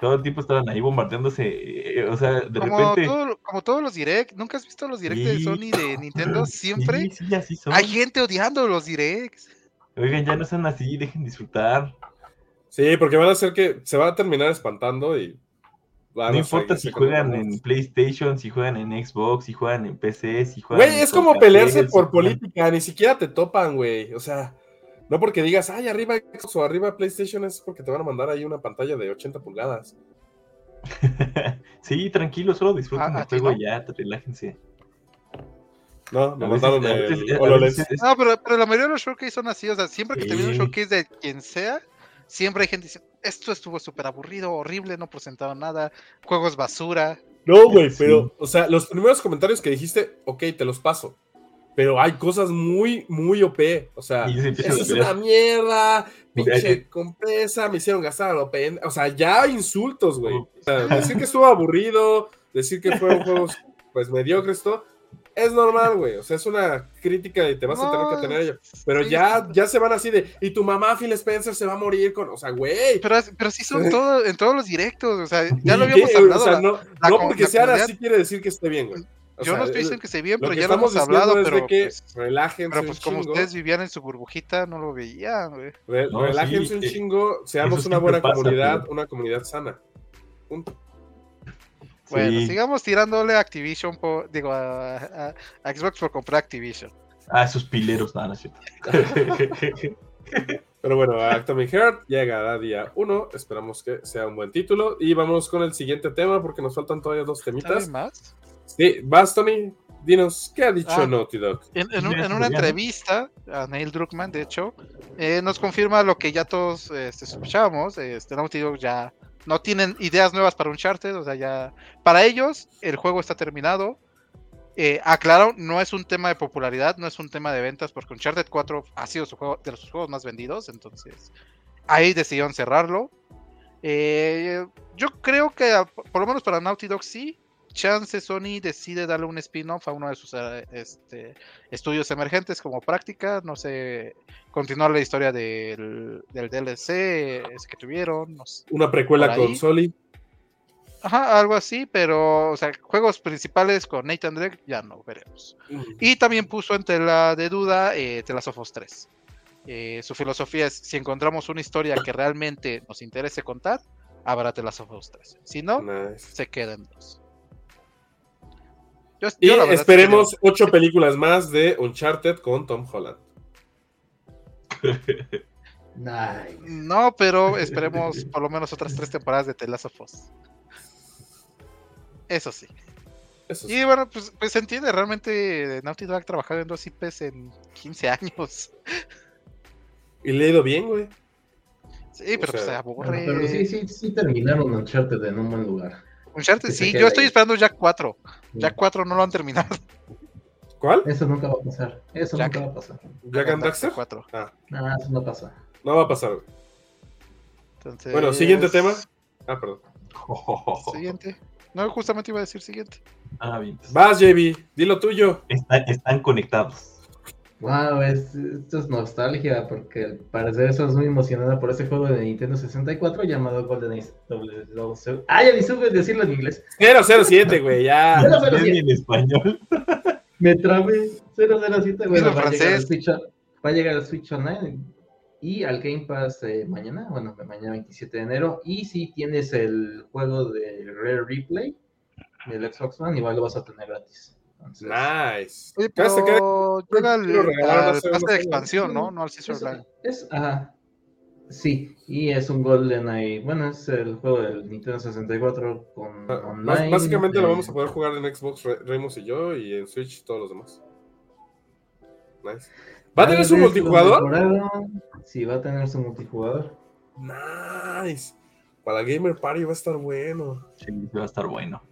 Todo el tiempo estaban ahí bombardeándose. Eh, o sea, de repente. como todos los direct, ¿nunca has visto los direct de Sony de Nintendo? *laughs* Siempre hay gente odiando los directs. Oigan, ya no sean así, dejen disfrutar. Sí, porque van a hacer que se va a terminar espantando y no importa si juegan en PlayStation, si juegan en Xbox, si juegan en PC, si juegan. Güey, es como pelearse por política, ni siquiera te topan, güey. O sea, no porque digas, ay, arriba Xbox o arriba PlayStation, es porque te van a mandar ahí una pantalla de 80 pulgadas. *laughs* sí, tranquilo, solo disfruten ah, el juego ya, relájense. No, me mandaron el No, pero, pero, la mayoría de los showcase son así, o sea, siempre que te viene un showcase de quien sea, siempre hay gente diciendo, esto estuvo súper aburrido, horrible, no presentaron nada, juegos basura. No, güey, pero, o sea, los primeros comentarios que dijiste, ok, te los paso. Pero hay cosas muy, muy OP. O sea, eso es una mierda, pinche compresa, me hicieron gastar a lo O sea, ya insultos, güey. O sea, decir que estuvo aburrido, decir que fueron *laughs* juegos, pues, mediocres, todo es normal, güey. O sea, es una crítica y te vas a tener que tener ello. Pero ya, ya se van así de, y tu mamá, Phil Spencer, se va a morir con. O sea, güey. Pero, pero sí son todo, en todos los directos. O sea, ya lo habíamos hablado. O sea, no, no porque sean así quiere decir que esté bien, güey. Yo no estoy diciendo que esté bien, pero ya lo hemos hablado. Pero, que pues, relájense. Pero pues como ustedes vivían en su burbujita, no lo veían, güey. relájense un chingo, seamos una buena comunidad, una comunidad sana. Punto. Bueno, sigamos tirándole a Activision, por, digo, a, Xbox por comprar Activision. Ah, esos pileros, nada, no, Pero bueno, Atomic Heart llega a día 1. Esperamos que sea un buen título. Y vamos con el siguiente tema porque nos faltan todavía dos temitas. más? Sí, vas, Tony. Dinos, ¿qué ha dicho ah, Naughty Dog? En, una entrevista a Neil Druckmann, de hecho, eh, nos confirma lo que ya todos este, sospechábamos. Este, Naughty Dog ya no tienen ideas nuevas para Uncharted, o sea, ya para ellos el juego está terminado. Eh, aclaro, no es un tema de popularidad, no es un tema de ventas, porque Uncharted 4 ha sido su juego, de los juegos más vendidos, entonces ahí decidieron cerrarlo. Eh, yo creo que por lo menos para Naughty Dog sí. Chance Sony decide darle un spin-off a uno de sus eh, este, estudios emergentes como práctica, no sé, continuar la historia del, del DLC que tuvieron. Una precuela con Soli. Ajá, algo así, pero, o sea, juegos principales con Nathan Drake ya no veremos. Y también puso en tela de duda eh, The Last of Us 3. Eh, su filosofía es, si encontramos una historia que realmente nos interese contar, habrá The Last of Us 3. Si no, se quedan dos. Y esperemos ocho películas más de Uncharted con Tom Holland. *laughs* No, pero esperemos por lo menos otras tres temporadas de The Last of Us. Eso sí. Y bueno, pues, pues, se entiende, realmente Naughty Dog ha trabajado en dos IPs en 15 años. Y le ha ido bien, güey. Sí, pero pues, se aburre. pero sí, sí, sí terminaron Uncharted en un buen lugar. Uncharted, sí, yo estoy esperando Jack 4. Jack 4 no lo han terminado. *laughs* ¿Cuál? Eso nunca va a pasar. Eso nunca va a pasar. ¿Jack and Daxter? 4. Ah. No, eso no pasa. No va a pasar, güey. Entonces... Bueno, siguiente tema. Ah, perdón. *laughs* Siguiente. No, justamente iba a decir siguiente. Ah, bien. Vas, JB, dilo tuyo. están conectados. Wow, es, esto es nostalgia, porque al parecer es muy emocionada por ese juego de Nintendo 64 llamado Golden Age. Ah, ya ni supe decirlo en inglés. 007, güey, ya. *laughs* en español. *laughs* Me trabé. 007, güey. Va, a llegar Switch, va a llegar al Switch Online y al Game Pass eh, mañana, bueno, mañana 27 de enero. Y si tienes el juego de Rare Replay del Xbox One, igual lo vas a tener gratis. Nice. Oye, pero llega al, pase de expansión, ¿no? No al Scissor Online. Es, ajá. Sí, y es un Golden Eye. Bueno, es el juego del Nintendo 64 con ah, online. Básicamente lo vamos a poder jugar en Xbox, Remus y yo, y en Switch todos los demás. Nice. ¿Va a tener su multijugador? Sí, va a tener su multijugador. Nice. Para Gamer Party va a estar bueno. Sí, va a estar bueno.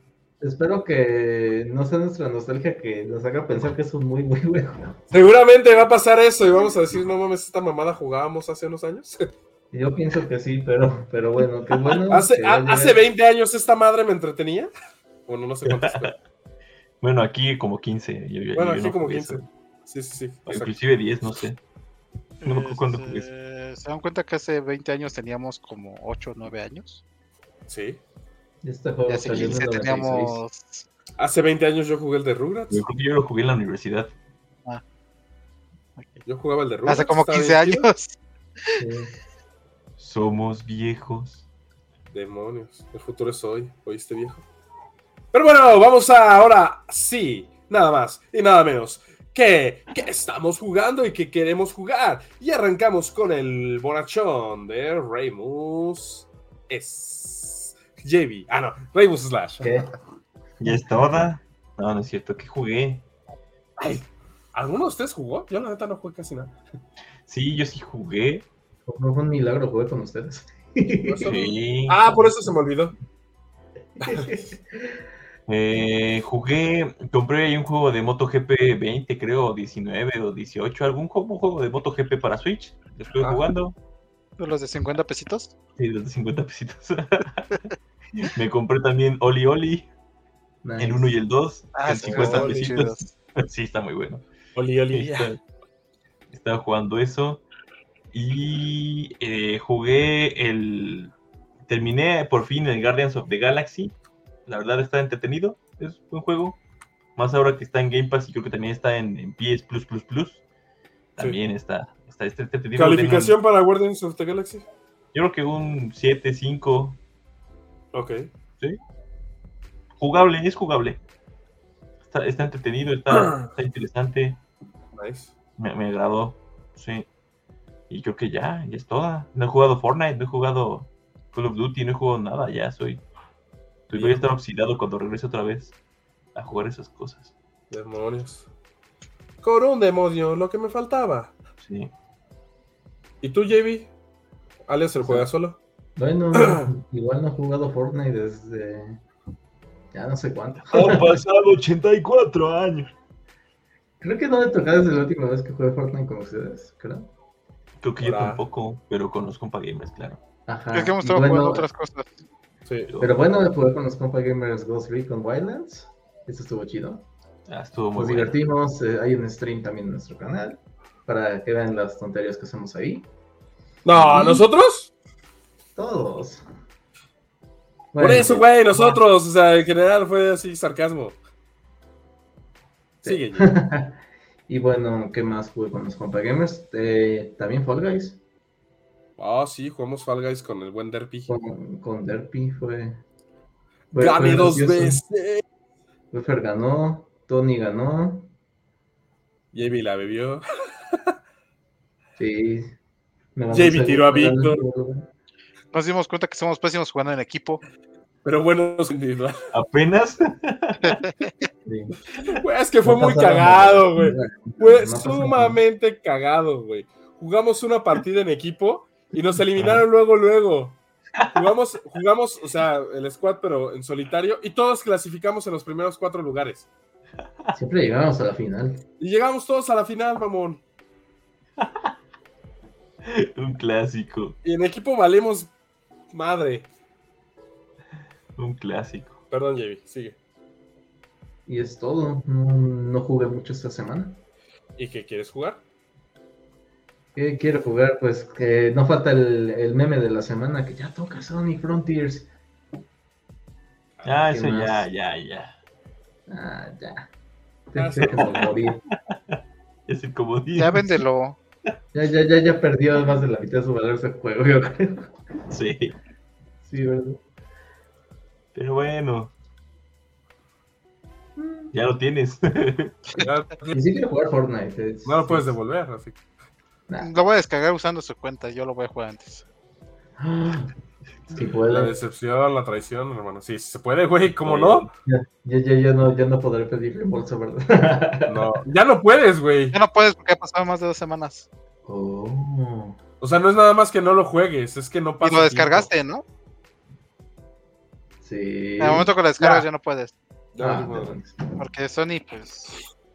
Espero que no sea nuestra nostalgia que nos haga pensar que es un muy, muy bueno. Seguramente va a pasar eso y vamos a decir, no mames, esta mamada jugábamos hace unos años. *laughs* Yo pienso que sí, pero, pero bueno, qué bueno. *laughs* ¿Hace, ¿Hace 20 años esta madre me entretenía? Bueno, no sé cuántos. *laughs* bueno, aquí como 15. bueno, aquí como 15. Sí, sí, sí. Inclusive 10, no sé. No me acuerdo cuándo jugué. ¿Se dan cuenta que hace 20 años teníamos como 8 o 9 años? Sí. Este juego hace 15 teníamos... Hace 20 años yo jugué el de Rugrats. Yo, yo lo jugué en la universidad. Ah. Yo jugaba el de Rugrats. Hace como 15 años. Somos viejos. Demonios. El futuro es hoy. ¿Oíste viejo? Pero bueno, vamos a ahora sí. Nada más y nada menos que, estamos jugando y que queremos jugar. Y arrancamos con el bonachón de Raymus es JB. Ah, no, Raymus Slash. ¿Qué? ¿Ya es toda? No, no es cierto, que jugué. Ay, ¿Alguno de ustedes jugó? Yo la neta no jugué casi nada. Sí, yo sí jugué. No fue un milagro, jugué con ustedes. *laughs* Sí. Ah, por eso se me olvidó. *laughs* Eh, jugué, compré ahí un juego de MotoGP 20, creo, 19 o 18, algún juego, juego de MotoGP para Switch. Estuve ah. jugando. ¿Los de 50 pesitos? Sí, los de 50 pesitos. *laughs* Me compré también Oli Oli, el 1 y el 2, ah, en 50 pesitos. *laughs* sí, está muy bueno. Oli Oli, Estaba jugando eso. Y eh, jugué el. Terminé por fin el Guardians of the Galaxy la verdad está entretenido, es un buen juego. Más ahora que está en Game Pass y creo que también está en, PS Plus Plus Plus. También está, está, entretenido. ¿Calificación para Guardians of the Galaxy? Yo creo que un 7, 5. Ok. Sí. Jugable, es jugable. Está, entretenido, *clears throat* está, interesante. Nice. Me, me agradó. Sí. Y creo que ya, ya es toda. No he jugado Fortnite, no he jugado Call of Duty, no he jugado nada, ya soy Tú voy a estar oxidado cuando regrese otra vez a jugar esas cosas. Demonios. Con un demonio, lo que me faltaba. Sí. ¿Y tú, JB? ¿Alias el juega solo? Bueno, *clears throat* igual no he jugado Fortnite desde. Ya no sé cuánto. Han pasado 84 años. Creo que no me tocado desde la última vez que jugué Fortnite con ustedes, creo. Creo que yo tampoco, pero con los compa gamers, claro. Ajá. Es que hemos estado jugando otras cosas. Pero bueno, jugué con los compa gamers Ghost Recon Wildlands. Eso estuvo chido. Ah, estuvo muy Nos divertimos. eh, hay un stream también en nuestro canal. Para que vean las tonterías que hacemos ahí. No, Sí. ¿nosotros? Todos. Por eso, güey, nosotros. O sea, en general fue así sarcasmo. Sí. Sigue. *laughs* y bueno, ¿qué más jugué con los compa gamers? Eh, también Fall Guys. Ah, sí, jugamos Fall Guys con el buen Derpy. Con, con Derpy fue. fue- Gané fue dos gracioso. veces. Buffer ganó. Tony ganó. JB la bebió. Sí. Ese- tiró a Víctor. Nos dimos cuenta que somos pésimos jugando en equipo. Pero bueno. Apenas. *laughs* Güey, es que fue muy cagado, güey. Fue sumamente cagado, güey. Jugamos una partida en equipo y nos eliminaron luego, luego. Jugamos, jugamos, o sea, el squad, pero en solitario, y todos clasificamos en los primeros cuatro lugares. Siempre llegamos a la final. Y llegamos todos a la final, mamón. *laughs* Un clásico. Y en equipo valemos madre. Un clásico. Perdón, Javi, sigue. Y es todo. No, no jugué mucho esta semana. ¿Y qué quieres jugar? ¿Qué quiero jugar? Pues que no falta el, el meme de la semana que ya toca Sonic Frontiers. Ah, ¿qué eso más? ya, ya, ya. Ah, ya. Ah. *laughs* Es. Ya véndelo. Ya, ya, ya, ya perdió más de la mitad de su valor ese juego, yo creo. Sí. Sí, ¿verdad? Pero bueno. Ya lo tienes. Y sí quiero jugar Fortnite. es- no lo puedes devolver, así que. Nah. Lo voy a descargar usando su cuenta. Yo lo voy a jugar antes. Si La puedo. decepción, la traición, hermano. Sí, sí se puede, güey, ¿cómo no? Ya, ya, ya, ya no, ya no podré pedir reembolso, ¿verdad? *laughs* No, ya no puedes, güey. Ya no puedes porque ha pasado más de dos semanas. Oh. O sea, no es nada más que no lo juegues, es que no Y pasa. lo tiempo. descargaste, ¿no? Sí. En el momento que lo descargas Ya. ya no puedes. Ya, Ah. Porque Sony, pues.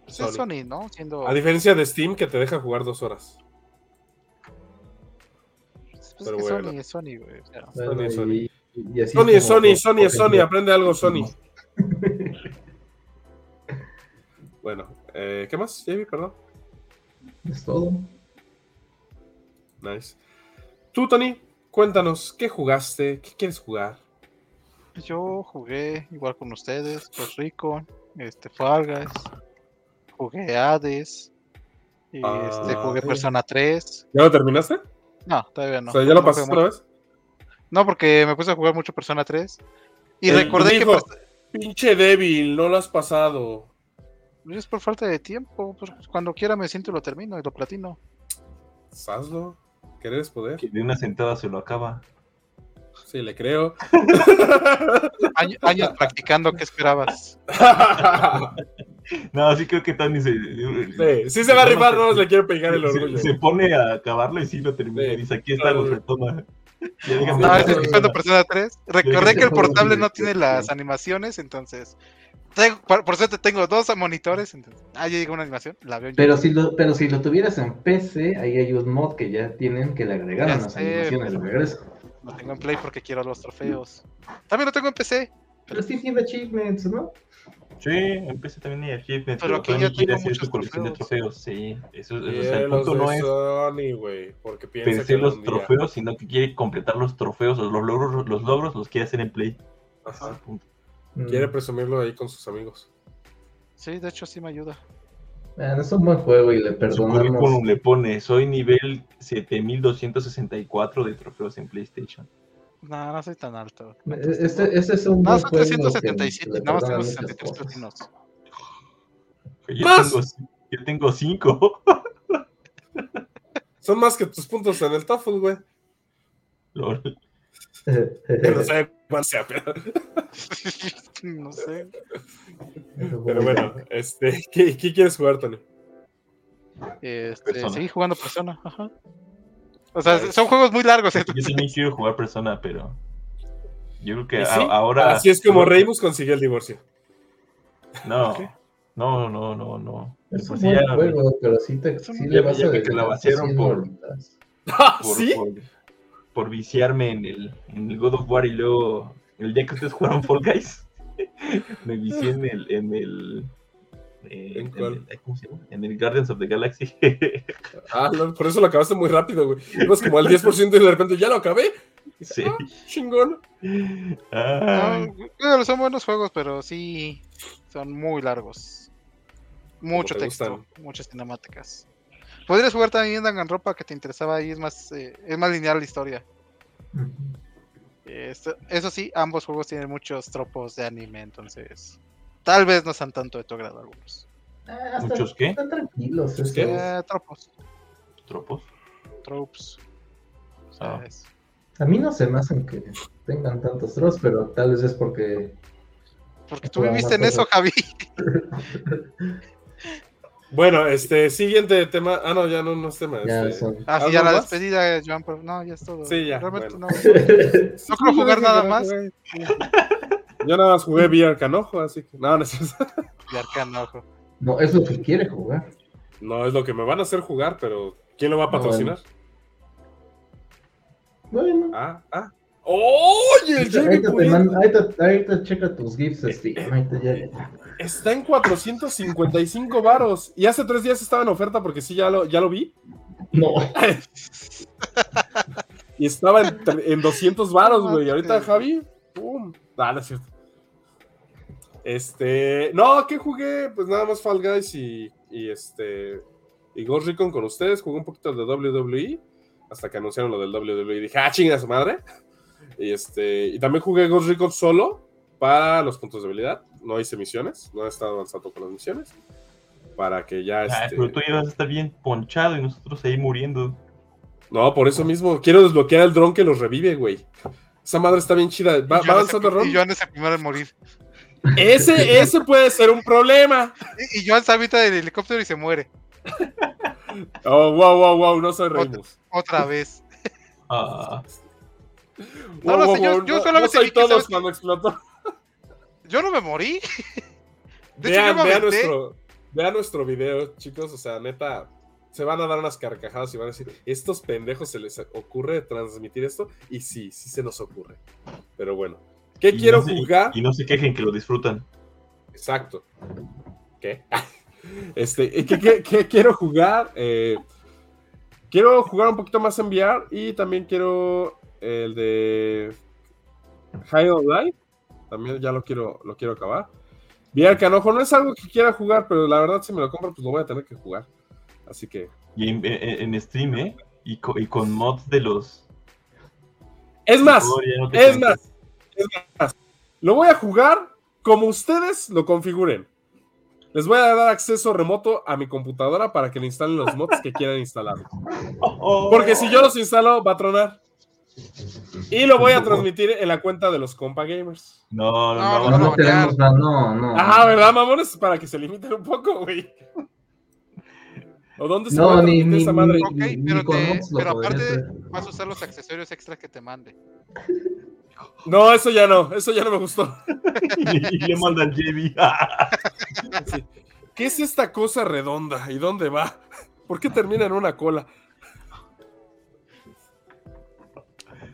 pues es Sony. ¿no? Siendo. A diferencia de Steam, que te deja jugar dos horas. pues, pero es que bueno. Sony es Sony, güey. Sony, y- Sony. y Sony es Sony, Sony es Sony, aprende algo, Sony. *laughs* Bueno, eh, ¿qué más, Javi? Perdón. Es todo. Nice. Tú, Tony, cuéntanos, ¿qué jugaste? ¿Qué quieres jugar? Yo jugué igual con ustedes, Puerto Rico, este, Fall Guys, jugué Hades, y Ah, este, jugué sí. Persona 3. ¿Ya lo terminaste? No, todavía no. o sea, ¿ya lo No pasaste otra vez? No, porque me puse a jugar mucho Persona 3. Y El recordé que pues, Pinche débil, no lo has pasado. es por falta de tiempo. pues, cuando quiera me siento y lo termino y lo platino. Pues Hazlo. ¿Querer es poder? Que de una sentada se lo acaba. Sí, le creo. *laughs* Año- años *laughs* practicando, ¿qué esperabas? *laughs* No, sí creo que Tony se. sí, sí se va a rifar, no le quiero pegar el orgullo. Se, pone a acabarlo y sí lo termina. Sí. y dice: Aquí está, lo retoma. No, estoy Persona 3. Recordé que el portable no tiene las animaciones, entonces. tengo- por, por suerte tengo dos monitores. Entonces, ah, ya llegó una animación. La veo Pero si, lo, pero si lo tuvieras en PC, ahí hay un mod que ya tienen que le agregaron Ya las sé, animaciones de regreso. Lo tengo en Play porque quiero los trofeos. También lo tengo en PC. Pero sí tiene achievements, ¿no? Sí, empecé también a achievements. Pero Pero aquí ya quiere hacer muchos su colección de trofeos. Sí, eso, eso, o sea, el punto no es Sony, güey, porque piensa que los trofeos, sino que quiere completar los trofeos o los logros, los logros los quiere hacer en Play. Ese es el Ajá. punto. Quiere Mm. presumirlo ahí con sus amigos. Sí, de hecho sí me ayuda. Bueno, es un buen juego y le Su perdonamos. currículum le pone, soy nivel 7264 de trofeos en PlayStation. No, no soy tan alto. Este, este es un No, buen son juego. que 377. le Nada más tengo perdonan muchas 63 cosas. platinos. Yo ¡Más! tengo, yo tengo cinco. Son más que tus puntos en el TOEFL, güey. *laughs* Lol. *laughs* No sé cuál sea, pero, *laughs* no sé. pero bueno, este, ¿qué, qué quieres jugar, Tony? Este, Persona. seguí jugando Persona. Ajá. O sea, son juegos muy largos. Yo entonces- también quiero jugar Persona, pero yo creo que ¿Y a- sí? ahora... Así es como Reimus consiguió el divorcio. No, ¿Qué? no, no, no, no. Es Pues un buen ya- juego, pero sí, te, sí le vas ya a que la vaciaron 100 por-. *laughs* ¿Ah, por, sí? por, por viciarme en el, en el God of War y luego el día que ustedes jugaron Fall Guys, *laughs* me vicié en el, en el eh, ¿En, cuál? ¿Cómo se llama? En el Guardians of the Galaxy. *laughs* ah, no, por eso lo acabaste muy rápido, güey. Ibas como al 10% y de repente ya lo acabé. Sí. Ah, chingón. Ah. No, son buenos juegos, pero sí son muy largos. Mucho texto, muchas cinemáticas. Podrías jugar también Danganronpa que te interesaba ahí, es más, eh, es más lineal la historia. eso sí, ambos juegos tienen muchos tropos de anime, entonces Tal vez no sean tanto de tu agrado algunos. Ah, ¿Muchos qué? Están tranquilos. ¿Qué? Eh, tropos. ¿Tropos? Tropes. Ah. A mí no se me hacen que tengan tantos tropos, pero tal vez es porque. Porque tú viviste en eso, Javi. *laughs* Bueno, este, siguiente tema. Ah, no, ya no, no es tema. Ya este... Ah, sí, ya la despedida, Joan. No, ya es todo. Sí, ya. Realmente no. *laughs* No quiero jugar nada más. Yo nada más jugué VR Canojo, así que. No, no es eso. VR Canojo. No, es lo que quiere jugar. No, es lo que me van a hacer jugar, pero ¿quién lo va a patrocinar? Bueno. Ah, ah. ¡Oye! El ahorita, ahorita, checa tus gifs, Steam. Está en 455 varos. Y hace tres días estaba en oferta porque sí, ya lo, ya lo vi. No. *laughs* y estaba en, en 200 varos, güey. Y ahorita, Javi, ¡pum! Ah, no es cierto. Este, no, ¿qué jugué? Pues nada más Fall Guys y, y este y Ghost Recon con ustedes. Jugué un poquito de WWE hasta que anunciaron lo del WWE. Dije, ah, chinga su madre. Y este, y también jugué Ghost Recon solo para los puntos de habilidad. No hice misiones, no he estado avanzando con las misiones. Para que ya. Ah, este... Pero tú ibas a estar bien ponchado y nosotros ahí muriendo. No, por eso mismo. Quiero desbloquear el dron que los revive, güey. Esa madre está bien chida. Va, avanzando Ron. Y Joan es el primero en morir. Ese, ese puede ser un problema. Y, y Joan se habita del helicóptero y se muere. Oh, wow, wow, wow, no soy Remus. Otra, vez. Ah. *laughs* No, no, sé, yo, yo solamente no soy todos cuando explotó. Yo no me morí. *laughs* De vean, hecho, yo me vean, nuestro, vean nuestro video, chicos. O sea, neta, se van a dar unas carcajadas y van a decir, estos pendejos se les ocurre transmitir esto, y sí, sí se nos ocurre. Pero bueno, ¿qué quiero jugar? Y no se quejen que lo disfrutan. Exacto. ¿Qué? *laughs* este, ¿qué, quiero jugar? Eh, quiero jugar un poquito más en VR y también quiero el de High on Life. También ya lo quiero, lo quiero acabar. VR Canojo no es algo que quiera jugar, pero la verdad si me lo compro, pues lo voy a tener que jugar. Así que. Y en, stream, ¿eh? Y, con mods de los. Es más, es más, es más. Lo voy a jugar como ustedes lo configuren. Les voy a dar acceso remoto a mi computadora para que le instalen los mods que quieran instalar. *laughs* Porque si yo los instalo, va a tronar. Y lo voy a transmitir en la cuenta de los compa gamers. No, no, no. No, no, no, no. Ajá, ¿verdad, mamones? Para que se limiten un poco, güey. ¿O dónde se no, va ni, esa madre? Ok, pero, pero aparte vas a usar los accesorios extra que te mande. No, eso ya no, eso ya no me gustó. *laughs* y, le mandan JB. *laughs* ¿Qué es esta cosa redonda y dónde va? ¿Por qué termina en una cola?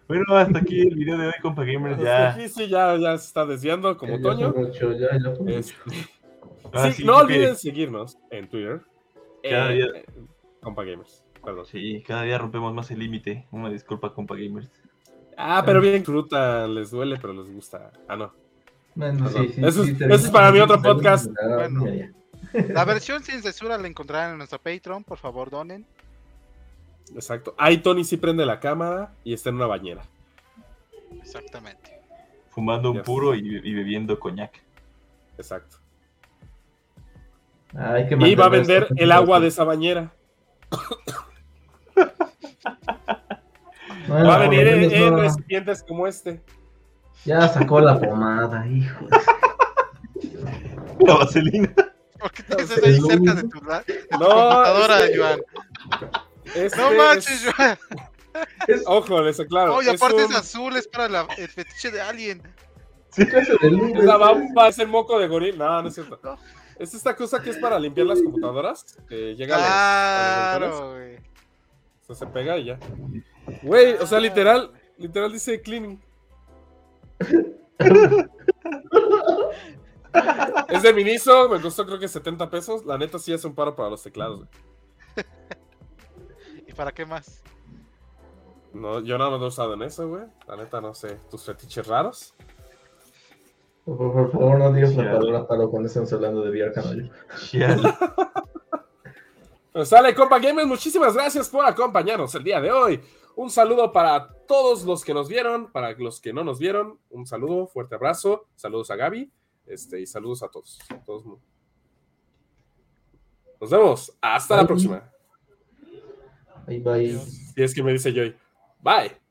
Bueno, hasta aquí el video de hoy, compa gamers. Ya. Aquí sí, ya, ya se está desviando como Toño. Ya, este, ah, sí, no olviden seguirnos en Twitter, cada día... Eh, compa Gamers, perdón. Sí, cada día rompemos más el límite. Una disculpa, compa Gamers. Ah, pero bien fruta, les duele, pero les gusta. Ah, no. Bueno, sí, sí, eso, es, para mi otro podcast. Bueno, la versión sin censura la encontrarán en nuestro Patreon, por favor, donen. Exacto. Ahí Tony sí prende la cámara y está en una bañera. Exactamente. Fumando un puro y, y bebiendo coñac. Exacto y va a vender el agua de esa bañera. va a venir en, recipientes como este. Ya sacó la pomada, hijo. La vaselina. ¿Por qué tienes eso ahí cerca de tu, de tu no, computadora, este, Joan? Este no manches, Joan. *laughs* Ojo, les aclaro. Oye, aparte es, azul, es para la, el fetiche de alguien. Sí, es la va a ser moco de goril. No, no es cierto. Es esta cosa que es para limpiar las computadoras. Que llega claro, güey. O sea, se pega y ya. Güey, o sea, literal, literal dice cleaning. *laughs* es de Miniso, me costó creo que 70 pesos. La neta sí es un paro para los teclados. ¿Y para qué más? No, yo no me he usado en eso, güey. La neta no sé. ¿Tus fetiches raros? Por, favor, no digas la palabra paro cuando estamos hablando de VR Canal. *laughs* Pues sale, compa gamers. Muchísimas gracias por acompañarnos el día de hoy. Un saludo para todos los que nos vieron, para los que no nos vieron. Un saludo, fuerte abrazo. Saludos a Gaby. Este, y saludos a todos. todos. Nos vemos. Hasta la próxima. Bye bye. Y es que me dice Joy. Bye.